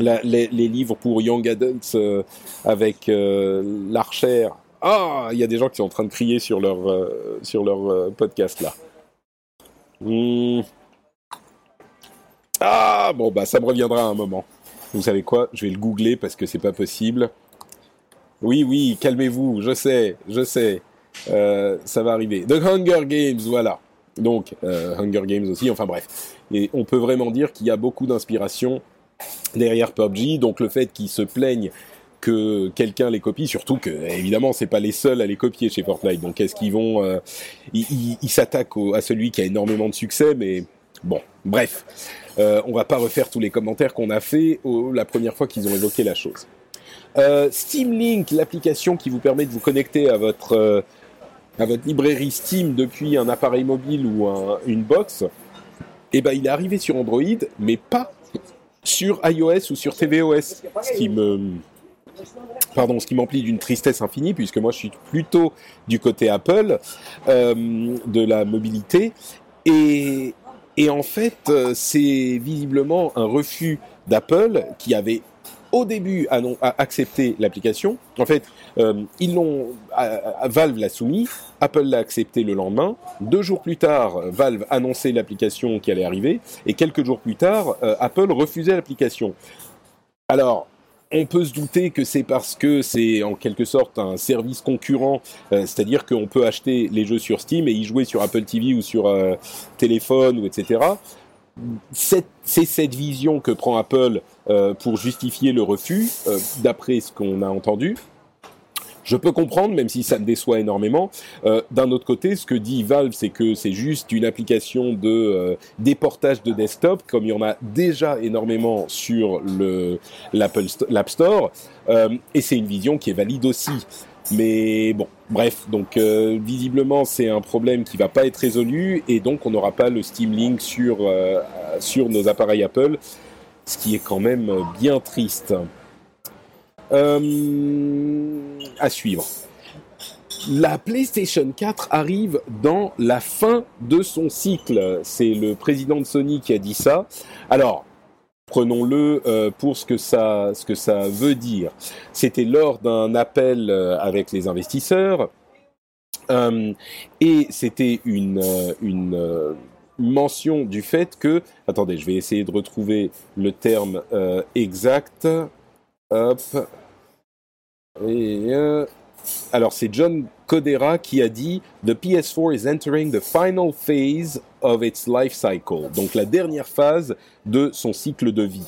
les, livres pour young adults euh, avec euh, l'archère. Ah, il y a des gens qui sont en train de crier sur leur euh, sur leur podcast là. Mmh. Ah bon bah ça me reviendra à un moment. Vous savez quoi? Je vais le googler parce que c'est pas possible. Oui, oui, calmez-vous, je sais, je sais. Ça va arriver. The Hunger Games, voilà. Donc, Hunger Games aussi, enfin bref. Et on peut vraiment dire qu'il y a beaucoup d'inspiration derrière PUBG, donc le fait qu'ils se plaignent que quelqu'un les copie, surtout que évidemment c'est pas les seuls à les copier chez Fortnite. Donc est-ce qu'ils vont, euh, ils s'attaquent à celui qui a énormément de succès, mais bon, bref, euh, on va pas refaire tous les commentaires qu'on a fait la première fois qu'ils ont évoqué la chose. Euh, Steam Link, l'application qui vous permet de vous connecter à votre euh, à votre librairie Steam depuis un appareil mobile ou un- une box, eh ben il est arrivé sur Android, mais pas sur iOS ou sur tvOS, ce qui me pardon, ce qui m'emplit d'une tristesse infinie, puisque moi je suis plutôt du côté Apple euh, de la mobilité. Et, et en fait, euh, c'est visiblement un refus d'Apple qui avait au début a accepté l'application. En fait, euh, ils l'ont, Valve l'a soumis, Apple l'a accepté le lendemain. Deux jours plus tard, Valve annonçait l'application qui allait arriver, et quelques jours plus tard, euh, Apple refusait l'application. Alors, on peut se douter que c'est parce que c'est en quelque sorte un service concurrent, euh, c'est-à-dire qu'on peut acheter les jeux sur Steam et y jouer sur Apple TV ou sur téléphone ou etc. C'est cette vision que prend Apple euh, pour justifier le refus, euh, d'après ce qu'on a entendu. Je peux comprendre, même si ça me déçoit énormément. Euh, D'un autre côté, ce que dit Valve, c'est que c'est juste une application de déportage de desktop, comme il y en a déjà énormément sur l'App Store, et c'est une vision qui est valide aussi. Mais bon, bref, donc euh, visiblement c'est un problème qui va pas être résolu, et donc on n'aura pas le Steam Link sur euh, sur nos appareils Apple, ce qui est quand même bien triste. Euh, à suivre. La PlayStation 4 arrive dans la fin de son cycle. C'est le président de Sony qui a dit ça. Alors, prenons-le euh, pour ce que ça, veut dire. C'était lors d'un appel euh, avec les investisseurs. Euh, et c'était une, mention du fait que... Attendez, je vais essayer de retrouver le terme exact. Hop. Alors c'est John Codera qui a dit The PS4 is entering the final phase of its life cycle, donc la dernière phase de son cycle de vie.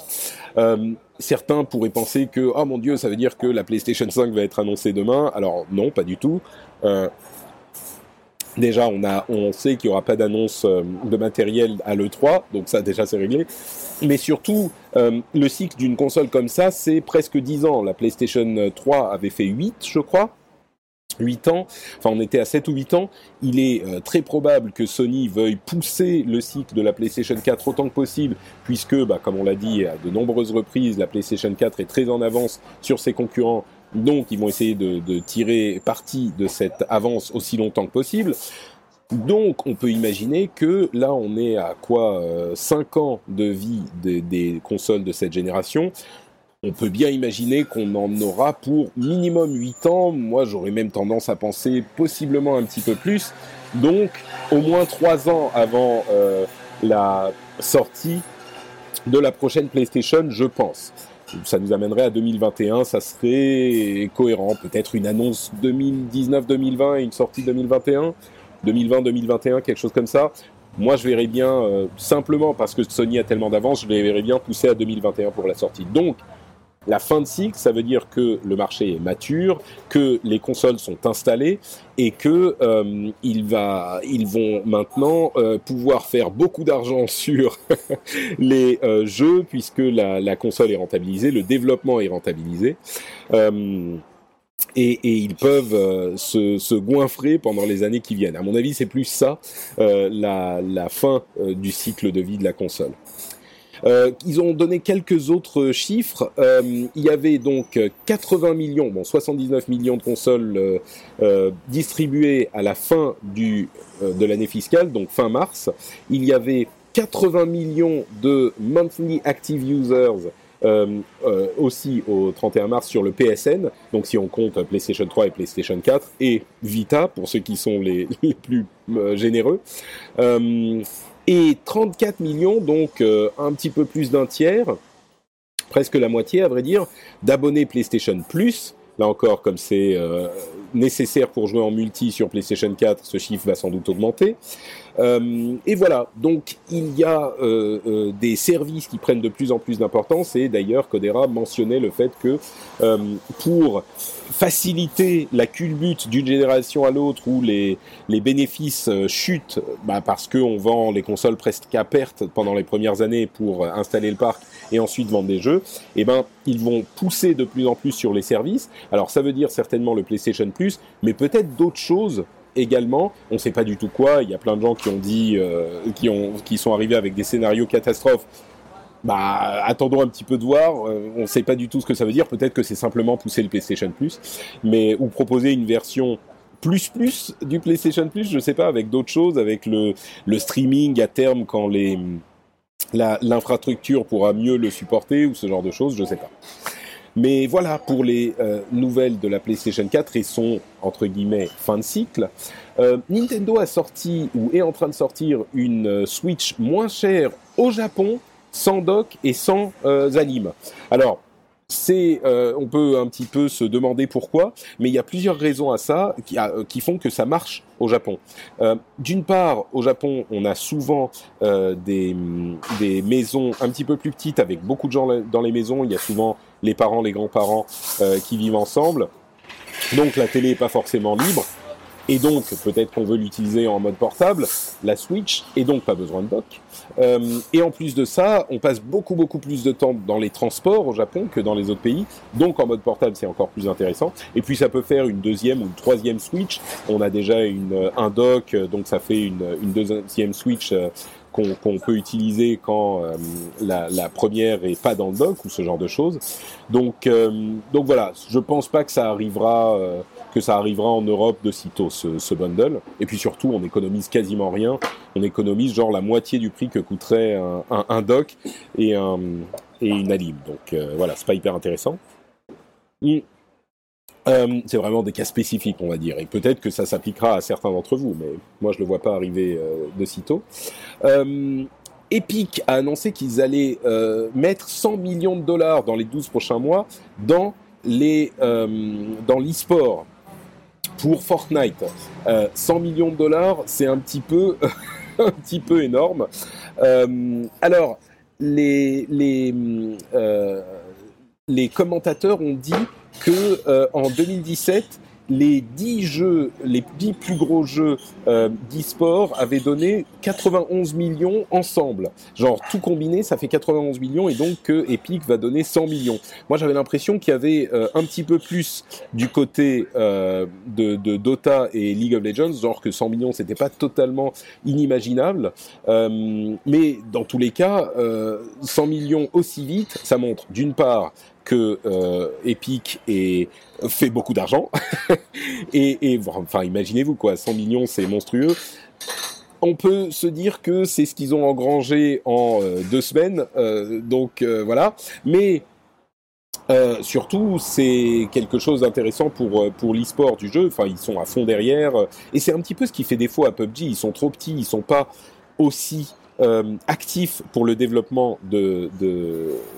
Euh, certains pourraient penser que oh mon dieu ça veut dire que la PlayStation 5 va être annoncée demain. Alors non, pas du tout. Euh, Déjà, on, a, on sait qu'il n'y aura pas d'annonce euh, de matériel à l'E3, donc ça déjà c'est réglé. Mais surtout, le cycle d'une console comme ça, c'est presque 10 ans. La PlayStation 3 avait fait 8, je crois. 8 ans, enfin on était à 7 ou 8 ans, il est euh, très probable que Sony veuille pousser le cycle de la PlayStation 4 autant que possible, puisque, bah, comme on l'a dit à de nombreuses reprises, la PlayStation 4 est très en avance sur ses concurrents, donc ils vont essayer de, de tirer parti de cette avance aussi longtemps que possible. Donc on peut imaginer que là on est à quoi 5 ans de vie des consoles de cette génération. On peut bien imaginer qu'on en aura pour minimum 8 ans. Moi, j'aurais même tendance à penser possiblement un petit peu plus. Donc, au moins 3 ans avant euh, la sortie de la prochaine PlayStation, je pense. Ça nous amènerait à 2021, ça serait cohérent. Peut-être une annonce 2019-2020 et une sortie 2021. 2020-2021, quelque chose comme ça. Moi, je verrais bien, euh, simplement parce que Sony a tellement d'avance, je les verrais bien pousser à 2021 pour la sortie. Donc, la fin de cycle, ça veut dire que le marché est mature, que les consoles sont installées et que euh, ils vont maintenant euh, pouvoir faire beaucoup d'argent sur les euh, jeux puisque la, console est rentabilisée, le développement est rentabilisé. Et, ils peuvent se, se, goinfrer pendant les années qui viennent. À mon avis, c'est plus ça la, fin du cycle de vie de la console. Euh, ils ont donné quelques autres chiffres. Euh, il y avait donc 80 millions, bon 79 millions de consoles euh, distribuées à la fin du, de l'année fiscale, donc fin mars. Il y avait 80 millions de monthly active users euh, euh, aussi au 31 mars sur le PSN, donc si on compte PlayStation 3 et PlayStation 4, et Vita, pour ceux qui sont les, les plus euh, généreux. Et 34 millions, donc un petit peu plus d'un tiers, presque la moitié à vrai dire, d'abonnés PlayStation Plus, Là encore, comme c'est nécessaire pour jouer en multi sur PlayStation 4, ce chiffre va sans doute augmenter. Euh, et voilà, donc il y a euh, euh, des services qui prennent de plus en plus d'importance et d'ailleurs Codera mentionnait le fait que pour faciliter la culbute d'une génération à l'autre où les, les bénéfices chutent bah parce qu'on vend les consoles presque à perte pendant les premières années pour installer le parc et ensuite vendre des jeux, et eh ben ils vont pousser de plus en plus sur les services. Alors ça veut dire certainement le PlayStation Plus, mais peut-être d'autres choses également. On ne sait pas du tout quoi. Il y a plein de gens qui ont dit, euh, qui ont, qui sont arrivés avec des scénarios catastrophes. Bah, attendons un petit peu de voir. Euh, on ne sait pas du tout ce que ça veut dire. Peut-être que c'est simplement pousser le PlayStation Plus, mais ou proposer une version plus plus du PlayStation Plus, je sais pas, avec d'autres choses, avec le, le streaming à terme quand les l'infrastructure pourra mieux le supporter ou ce genre de choses, je sais pas. Mais voilà pour les euh, nouvelles de la PlayStation 4 et son entre guillemets fin de cycle. Euh, Nintendo a sorti ou est en train de sortir une euh, Switch moins chère au Japon, sans dock et sans anime. Alors c'est, euh, on peut un petit peu se demander pourquoi, mais il y a plusieurs raisons à ça qui, euh, font que ça marche au Japon. Euh, D'une part, au Japon, on a souvent des, des maisons un petit peu plus petites avec beaucoup de gens dans les maisons. Il y a souvent les parents, les grands-parents qui vivent ensemble. Donc la télé est pas forcément libre. Et donc, peut-être qu'on veut l'utiliser en mode portable, la Switch, et donc pas besoin de dock. Euh, et en plus de ça, on passe beaucoup beaucoup plus de temps dans les transports au Japon que dans les autres pays. Donc en mode portable, c'est encore plus intéressant. Et puis ça peut faire une deuxième ou une troisième Switch. On a déjà une, un dock, donc ça fait une, une deuxième Switch euh, qu'on peut utiliser quand euh, la, la, première est pas dans le dock ou ce genre de choses. Donc, euh, donc voilà, je pense pas que ça arrivera euh, que ça arrivera en Europe de sitôt ce, ce, bundle. Et puis surtout, on économise quasiment rien. On économise genre la moitié du prix que coûterait un, dock et, un, et une alim. Donc voilà, c'est pas hyper intéressant. Euh, c'est vraiment des cas spécifiques, on va dire. Et peut-être que ça s'appliquera à certains d'entre vous, mais moi je le vois pas arriver euh, de sitôt. Euh, Epic a annoncé qu'ils allaient euh, mettre 100 millions de dollars dans les 12 prochains mois dans les euh, dans l'e-sport pour Fortnite. 100 millions de dollars, c'est un petit peu un petit peu énorme. alors les les les commentateurs ont dit que euh, en 2017 les 10 jeux, les 10 plus gros jeux euh, d'e-sport avaient donné 91 millions ensemble. Genre tout combiné, ça fait 91 millions et donc que Epic va donner 100 millions. Moi j'avais l'impression qu'il y avait euh, un petit peu plus du côté euh, de, de, Dota et League of Legends, genre que 100 millions c'était pas totalement inimaginable. Euh, mais dans tous les cas, 100 millions aussi vite, ça montre d'une part que euh, Epic fait beaucoup d'argent. et, et, enfin, imaginez-vous quoi, 100 millions, c'est monstrueux. On peut se dire que c'est ce qu'ils ont engrangé en euh, deux semaines, euh, donc euh, voilà. Mais surtout, c'est quelque chose d'intéressant pour pour l'e-sport du jeu. Enfin, ils sont à fond derrière, et c'est un petit peu ce qui fait défaut à PUBG. Ils sont trop petits, ils sont pas aussi euh, actif pour le développement de,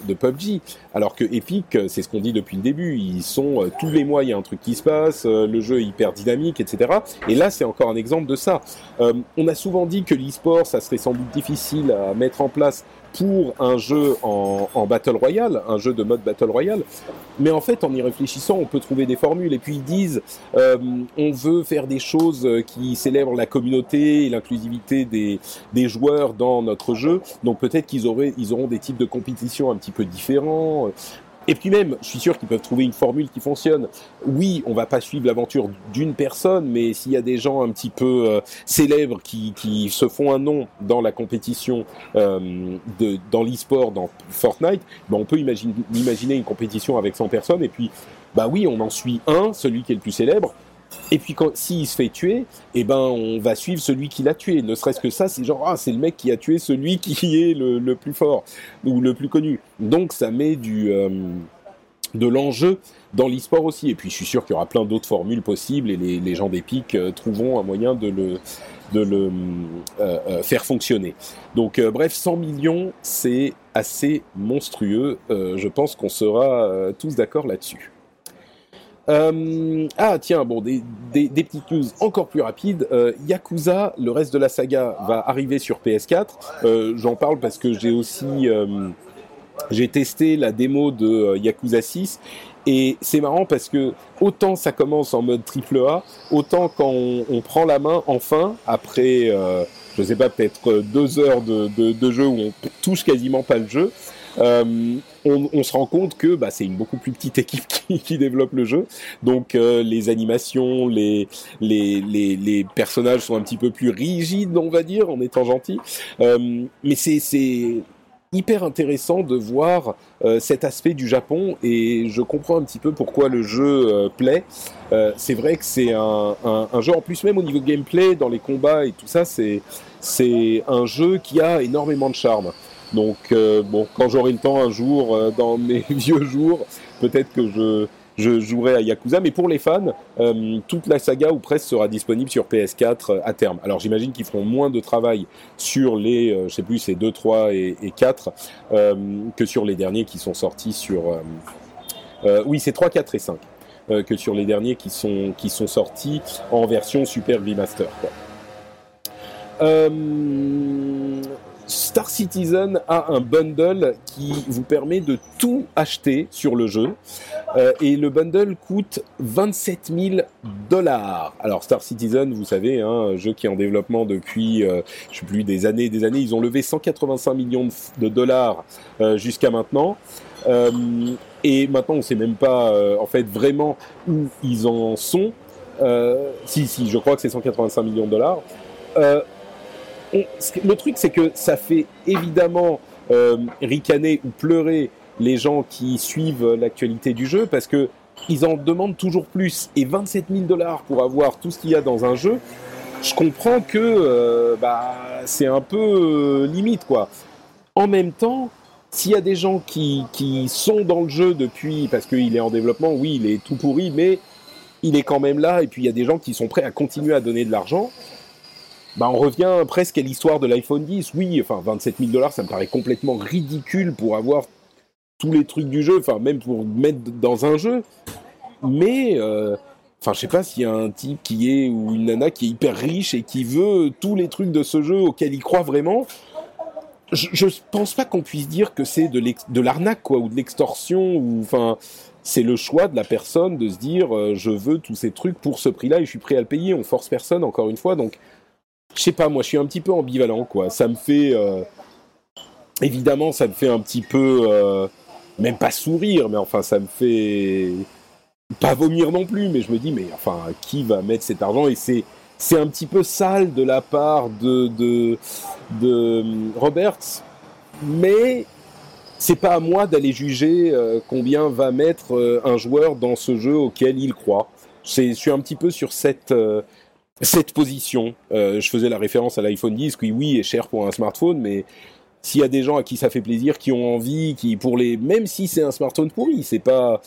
PUBG, alors que Epic, c'est ce qu'on dit depuis le début, ils sont euh, tous les mois il y a un truc qui se passe, euh, le jeu est hyper dynamique, etc. Et là, c'est encore un exemple de ça. Euh, on a souvent dit que l'e-sport, ça serait sans doute difficile à mettre en place pour un jeu en, en, Battle Royale, un jeu de mode Battle Royale. Mais en fait, en y réfléchissant, on peut trouver des formules. Et puis ils disent, euh, on veut faire des choses qui célèbrent la communauté et l'inclusivité des, des joueurs dans notre jeu. Donc peut-être qu'ils auraient, ils auront des types de compétitions un petit peu différents. Et puis même, je suis sûr qu'ils peuvent trouver une formule qui fonctionne. Oui, on va pas suivre l'aventure d'une personne, mais s'il y a des gens un petit peu euh, célèbres qui, qui, se font un nom dans la compétition euh, de, dans l'e-sport, dans Fortnite, ben on peut imaginer, une compétition avec 100 personnes, et puis, bah oui, on en suit un, celui qui est le plus célèbre, et puis quand s'il se fait tuer, eh ben on va suivre celui qui l'a tué. Ne serait-ce que ça, c'est genre ah c'est le mec qui a tué celui qui est le, le, plus fort ou le plus connu. Donc ça met du euh, de l'enjeu dans l'e-sport aussi. Et puis je suis sûr qu'il y aura plein d'autres formules possibles et les, les gens d'Epic euh, trouveront un moyen de le de le euh, euh faire fonctionner. Donc euh, bref, 100 millions, c'est assez monstrueux. je pense qu'on sera tous d'accord là-dessus. Euh, ah tiens, bon, des, des, des, petites news encore plus rapides. Euh, Yakuza, le reste de la saga va arriver sur PS4. Euh, J'en parle parce que j'ai aussi j'ai testé la démo de Yakuza 6 et c'est marrant parce que autant ça commence en mode triple A, autant quand on, prend la main enfin après je sais pas peut-être deux heures de, de, de, jeu où on touche quasiment pas le jeu. Euh, on, se rend compte que bah, c'est une beaucoup plus petite équipe qui, développe le jeu. Donc euh, les animations, les, personnages sont un petit peu plus rigides, on va dire, en étant gentils. Euh, mais c'est hyper intéressant de voir cet aspect du Japon et je comprends un petit peu pourquoi le jeu plaît. C'est vrai que c'est un, jeu en plus même au niveau gameplay, dans les combats et tout ça, c'est un jeu qui a énormément de charme. Donc euh, bon, quand j'aurai le temps un jour, euh, dans mes vieux jours, peut-être que je, je jouerai à Yakuza. Mais pour les fans, euh, toute la saga ou presque sera disponible sur PS4 à terme. Alors j'imagine qu'ils feront moins de travail sur les, je sais plus, c'est 2, 3 et, et 4 que sur les derniers qui sont sortis sur... oui, c'est 3, 4 et 5 que sur les derniers qui sont, qui sont sortis en version Super Remaster. Quoi. Euh, Star Citizen a un bundle qui vous permet de tout acheter sur le jeu. Euh, et le bundle coûte 27 000 dollars. Alors Star Citizen, vous savez, hein, un jeu qui est en développement depuis, euh, je sais plus, des années et des années. Ils ont levé 185 millions de, dollars euh, jusqu'à maintenant. Euh, et maintenant, on sait même pas, en fait, vraiment où ils en sont. si, si, je crois que c'est 185 millions de dollars. Le truc, c'est que ça fait évidemment euh, ricaner ou pleurer les gens qui suivent l'actualité du jeu parce que ils en demandent toujours plus. Et 27 000 dollars pour avoir tout ce qu'il y a dans un jeu, je comprends que euh, bah, c'est un peu euh, limite, quoi. En même temps, s'il y a des gens qui sont dans le jeu depuis, parce qu'il est en développement, oui, il est tout pourri, mais il est quand même là, et puis il y a des gens qui sont prêts à continuer à donner de l'argent, bah on revient presque à l'histoire de l'iPhone 10. Oui, enfin 27 000 dollars, ça me paraît complètement ridicule pour avoir tous les trucs du jeu, enfin même pour mettre dans un jeu. Mais euh, enfin je sais pas s'il y a un type qui est ou une nana qui est hyper riche et qui veut tous les trucs de ce jeu auxquels il croit vraiment. Je, je pense pas qu'on puisse dire que c'est de l'arnaque ou de l'extorsion enfin c'est le choix de la personne de se dire euh, je veux tous ces trucs pour ce prix-là et je suis prêt à le payer. On force personne encore une fois donc je sais pas, moi je suis un petit peu ambivalent, quoi. Ça me fait. Euh, évidemment, ça me fait un petit peu. Euh, même pas sourire, mais enfin, ça me fait. Pas vomir non plus, mais je me dis, mais enfin, qui va mettre cet argent? Et c'est. C'est un petit peu sale de la part de, de, de Roberts, mais c'est pas à moi d'aller juger euh, combien va mettre euh, un joueur dans ce jeu auquel il croit. Je suis un petit peu sur cette, euh, cette position. Euh, je faisais la référence à l'iPhone 10, qui oui est cher pour un smartphone, mais s'il y a des gens à qui ça fait plaisir, qui ont envie, qui pour les, même si c'est un smartphone pourri, c'est pas.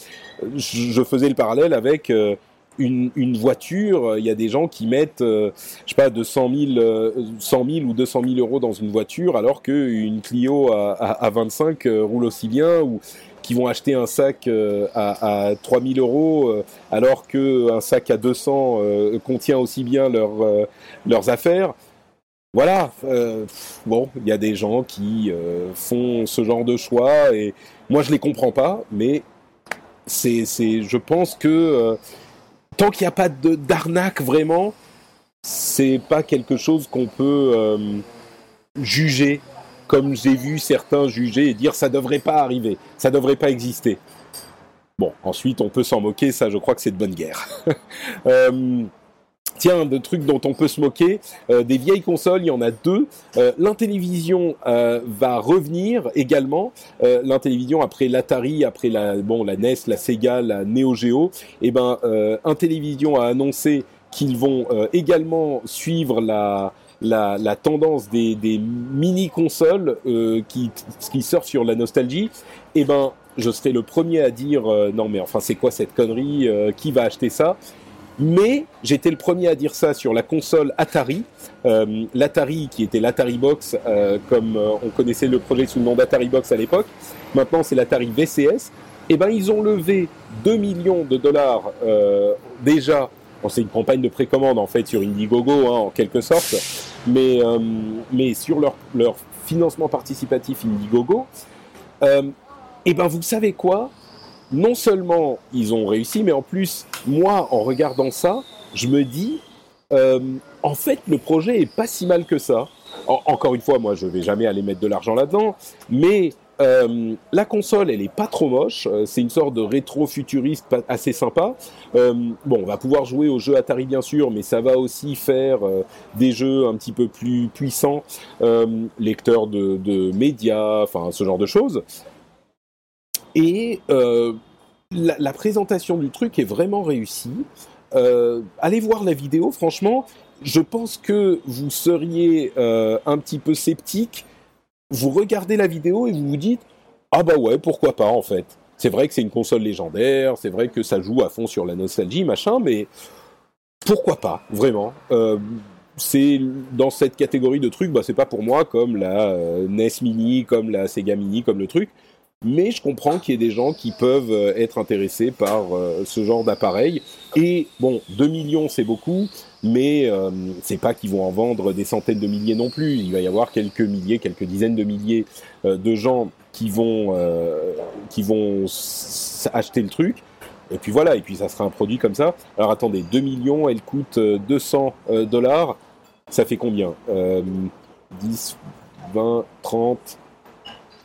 Je faisais le parallèle avec euh, une, voiture. Il y a des gens qui mettent, euh, je sais pas, 200 000, euh, 100 000 ou 200 000 euros dans une voiture, alors qu'une Clio à, à, à 25 euh, roule aussi bien ou qui vont acheter un sac euh, à, à 3000 euros euh, alors qu'un sac à 200 euh, contient aussi bien leur, leurs affaires. Voilà, bon, il y a des gens qui font ce genre de choix et moi je les comprends pas, mais c'est, c'est, je pense que tant qu'il n'y a pas de, d'arnaque vraiment, c'est pas quelque chose qu'on peut juger comme j'ai vu certains juger et dire ça devrait pas arriver, ça devrait pas exister. Bon, ensuite on peut s'en moquer, ça je crois que c'est de bonne guerre. euh, tiens, de trucs dont on peut se moquer, euh, des vieilles consoles, il y en a deux. Euh, L'Intellivision euh, va revenir également. L'Intellivision après l'Atari, après la bon la NES, la Sega, la Neo Geo, et ben euh, Intellivision a annoncé qu'ils vont également suivre la la, la, tendance des, des mini consoles euh, qui, qui sur la nostalgie, eh ben je serai le premier à dire euh, non mais enfin c'est quoi cette connerie euh, Qui va acheter ça? Mais j'étais le premier à dire ça sur la console Atari, euh, l'Atari qui était l'Atari Box, euh, comme on connaissait le projet sous le nom d'Atari Box à l'époque. Maintenant c'est l'Atari VCS. eh ben ils ont levé 2 millions de dollars euh, déjà. Bon, c'est une campagne de précommande en fait sur Indiegogo hein, en quelque sorte, mais euh, mais sur leur leur financement participatif Indiegogo. Euh, eh ben vous savez quoi? Non seulement ils ont réussi, mais en plus moi en regardant ça, je me dis euh, en fait le projet est pas si mal que ça. En- encore une fois, moi je vais jamais aller mettre de l'argent là-dedans, mais euh, la console, elle est pas trop moche. Euh, c'est une sorte de rétro-futuriste assez sympa. Euh, bon, on va pouvoir jouer aux jeux Atari bien sûr, mais ça va aussi faire des jeux un petit peu plus puissants, lecteurs de, médias, enfin ce genre de choses. Et la, présentation du truc est vraiment réussie. Allez voir la vidéo, franchement, je pense que vous seriez un petit peu sceptique. Vous regardez la vidéo et vous vous dites ah bah ouais pourquoi pas en fait. C'est vrai que c'est une console légendaire, c'est vrai que ça joue à fond sur la nostalgie machin, mais pourquoi pas vraiment. Euh, c'est dans cette catégorie de trucs, bah c'est pas pour moi comme la euh, NES Mini, comme la Sega Mini, comme le truc. Mais je comprends qu'il y ait des gens qui peuvent euh, être intéressés par euh, ce genre d'appareil. Et bon, 2 millions c'est beaucoup, mais euh, c'est pas qu'ils vont en vendre des centaines de milliers non plus. Il va y avoir quelques milliers, quelques dizaines de milliers euh, de gens qui vont qui vont acheter le truc. Et puis voilà, et puis ça sera un produit comme ça. Alors attendez, 2 millions, elle coûte euh, 200 euh, dollars. Ça fait combien? Euh, 10, 20, 30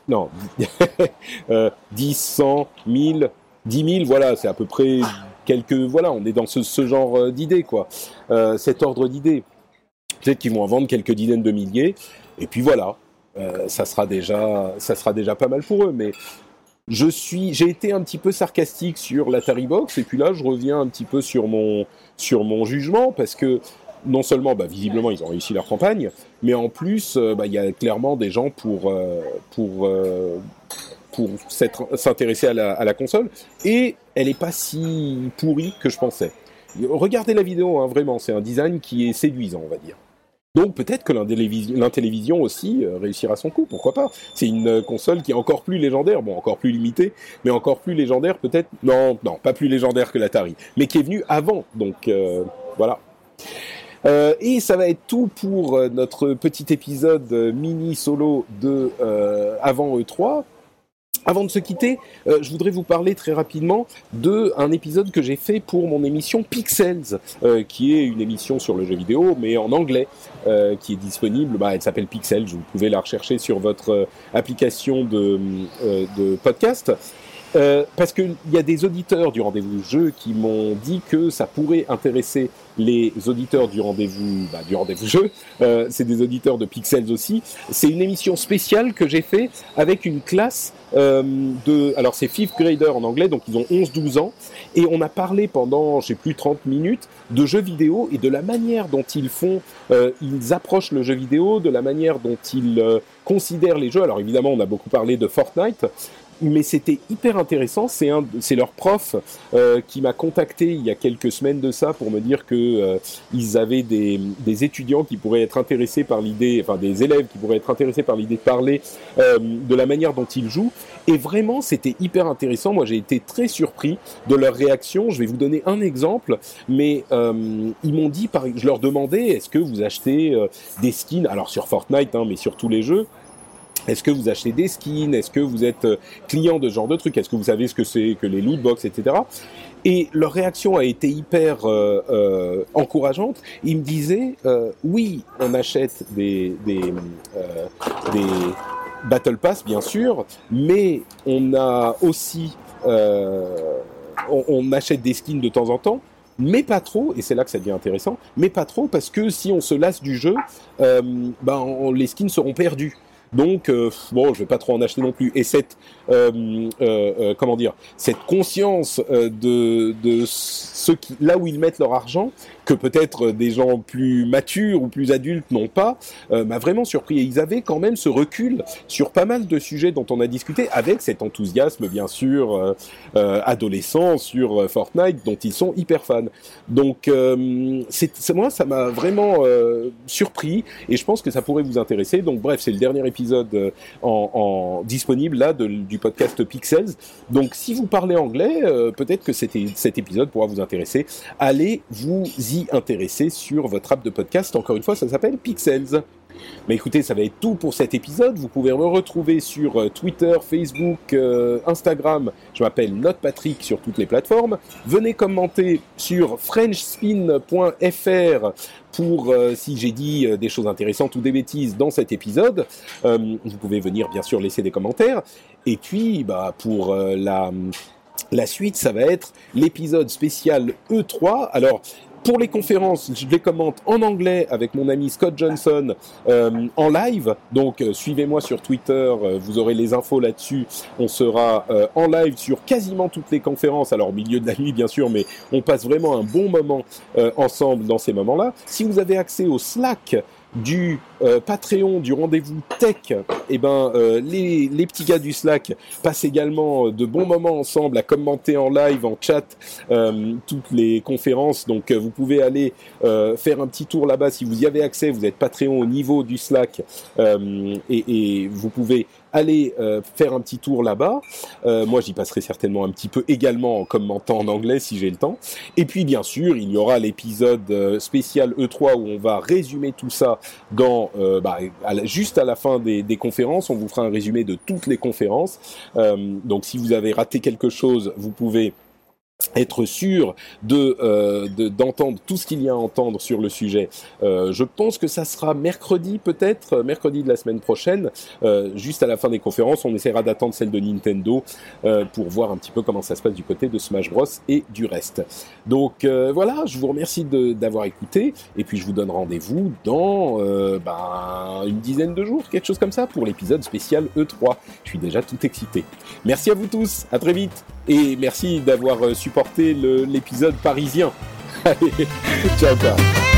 Non, euh, 10, 100, 1000, 10 000, voilà, c'est à peu près quelques... Voilà, on est dans ce, genre euh, d'idées, quoi. Euh, cet ordre d'idées. Peut-être qu'ils vont en vendre quelques dizaines de milliers. Et puis voilà, euh, ça, sera déjà, ça sera déjà pas mal pour eux. Mais je suis, j'ai été un petit peu sarcastique sur l'Atari Box, et puis là, je reviens un petit peu sur mon, sur mon jugement, parce que non seulement, bah, visiblement, ils ont réussi leur campagne, mais en plus, euh, bah, il y a clairement des gens pour, euh, pour, euh, pour s'intéresser à la, console, et elle est pas si pourrie que je pensais. Regardez la vidéo, hein, vraiment, c'est un design qui est séduisant, on va dire. Donc peut-être que l'Intellivision aussi réussira son coup, pourquoi pas C'est une console qui est encore plus légendaire, bon encore plus limitée, mais encore plus légendaire peut-être, non, non, pas plus légendaire que l'Atari, mais qui est venue avant, donc voilà. Euh, et ça va être tout pour euh, notre petit épisode euh, mini solo de euh, avant E3. Avant de se quitter, euh, je voudrais vous parler très rapidement de un épisode que j'ai fait pour mon émission Pixels, euh, qui est une émission sur le jeu vidéo, mais en anglais, euh, qui est disponible. Bah, elle s'appelle Pixels. Vous pouvez la rechercher sur votre euh, application de, de podcast. Euh, parce qu'il y a des auditeurs du rendez-vous jeu qui m'ont dit que ça pourrait intéresser les auditeurs du rendez-vous bah, du rendez-vous jeu. Euh, c'est des auditeurs de Pixels aussi. C'est une émission spéciale que j'ai fait avec une classe euh, de alors c'est fifth grader en anglais donc ils ont 11-12 ans et on a parlé pendant je sais plus 30 minutes de jeux vidéo et de la manière dont ils font euh, ils approchent le jeu vidéo de la manière dont ils euh, considèrent les jeux alors évidemment on a beaucoup parlé de Fortnite mais c'était hyper intéressant. C'est un, c'est leur prof euh, qui m'a contacté il y a quelques semaines de ça pour me dire que euh, ils avaient des, des étudiants qui pourraient être intéressés par l'idée, enfin des élèves qui pourraient être intéressés par l'idée de parler euh, de la manière dont ils jouent. Et vraiment, c'était hyper intéressant. Moi, j'ai été très surpris de leur réaction. Je vais vous donner un exemple, mais euh, ils m'ont dit, je leur demandais, est-ce que vous achetez euh, des skins, alors sur Fortnite, hein, mais sur tous les jeux. Est-ce que vous achetez des skins? Est-ce que vous êtes euh, client de ce genre de trucs Est-ce que vous savez ce que c'est que les loot box, etc. Et leur réaction a été hyper euh, euh, encourageante. Ils me disaient euh, oui, on achète des des, euh, des battle pass bien sûr, mais on a aussi euh, on, on achète des skins de temps en temps. Mais pas trop, et c'est là que ça devient intéressant, mais pas trop parce que si on se lasse du jeu, ben, les skins seront perdus. Donc euh, bon, je vais pas trop en acheter non plus. Et cette comment dire, cette conscience euh, de de ceux qui là où ils mettent leur argent, que peut-être des gens plus matures ou plus adultes n'ont pas, m'a vraiment surpris. Et ils avaient quand même ce recul sur pas mal de sujets dont on a discuté, avec cet enthousiasme bien sûr adolescent sur Fortnite dont ils sont hyper fans. Donc c'est moi ça m'a vraiment surpris et je pense que ça pourrait vous intéresser. Donc bref, c'est le dernier épisode en, en disponible là de, du podcast Pixels. Donc si vous parlez anglais, euh, peut-être que cet, cet épisode pourra vous intéresser. Allez vous y intéresser sur votre app de podcast. Encore une fois, ça s'appelle Pixels. Mais écoutez, ça va être tout pour cet épisode. Vous pouvez me retrouver sur euh, Twitter, Facebook, euh, Instagram. Je m'appelle NotePatrick sur toutes les plateformes. Venez commenter sur frenchspin.fr pour si j'ai dit des choses intéressantes ou des bêtises dans cet épisode. vous pouvez venir bien sûr laisser des commentaires. Et puis, bah, pour la la suite, ça va être l'épisode spécial E3. Alors, pour les conférences, je les commente en anglais avec mon ami Scott Johnson euh, en live. Donc euh, suivez-moi sur Twitter, euh, vous aurez les infos là-dessus. On sera en live sur quasiment toutes les conférences. Alors au milieu de la nuit bien sûr, mais on passe vraiment un bon moment ensemble dans ces moments-là. Si vous avez accès au Slack du euh, Patreon, du rendez-vous tech, eh ben euh, les, les, petits gars du Slack passent également euh, de bons moments ensemble à commenter en live, en chat toutes les conférences. Donc vous pouvez aller faire un petit tour là-bas si vous y avez accès. Vous êtes Patreon au niveau du Slack et, et, vous pouvez allez euh, faire un petit tour là-bas. Euh, moi, j'y passerai certainement un petit peu également en commentant en anglais si j'ai le temps. Et puis, bien sûr, il y aura l'épisode euh, spécial E3 où on va résumer tout ça dans bah, juste à la fin des, des, conférences. On vous fera un résumé de toutes les conférences. donc, si vous avez raté quelque chose, vous pouvez être sûr de euh, d'entendre tout ce qu'il y a à entendre sur le sujet. Euh, je pense que ça sera mercredi peut-être, mercredi de la semaine prochaine, euh, juste à la fin des conférences. On essaiera d'attendre celle de Nintendo euh, pour voir un petit peu comment ça se passe du côté de Smash Bros et du reste. Donc euh, voilà, je vous remercie d'avoir écouté et puis je vous donne rendez-vous dans ben, une dizaine de jours, quelque chose comme ça, pour l'épisode spécial E3. Je suis déjà tout excité. Merci à vous tous, à très vite et merci d'avoir supporté l'épisode parisien. Allez, ciao, ciao.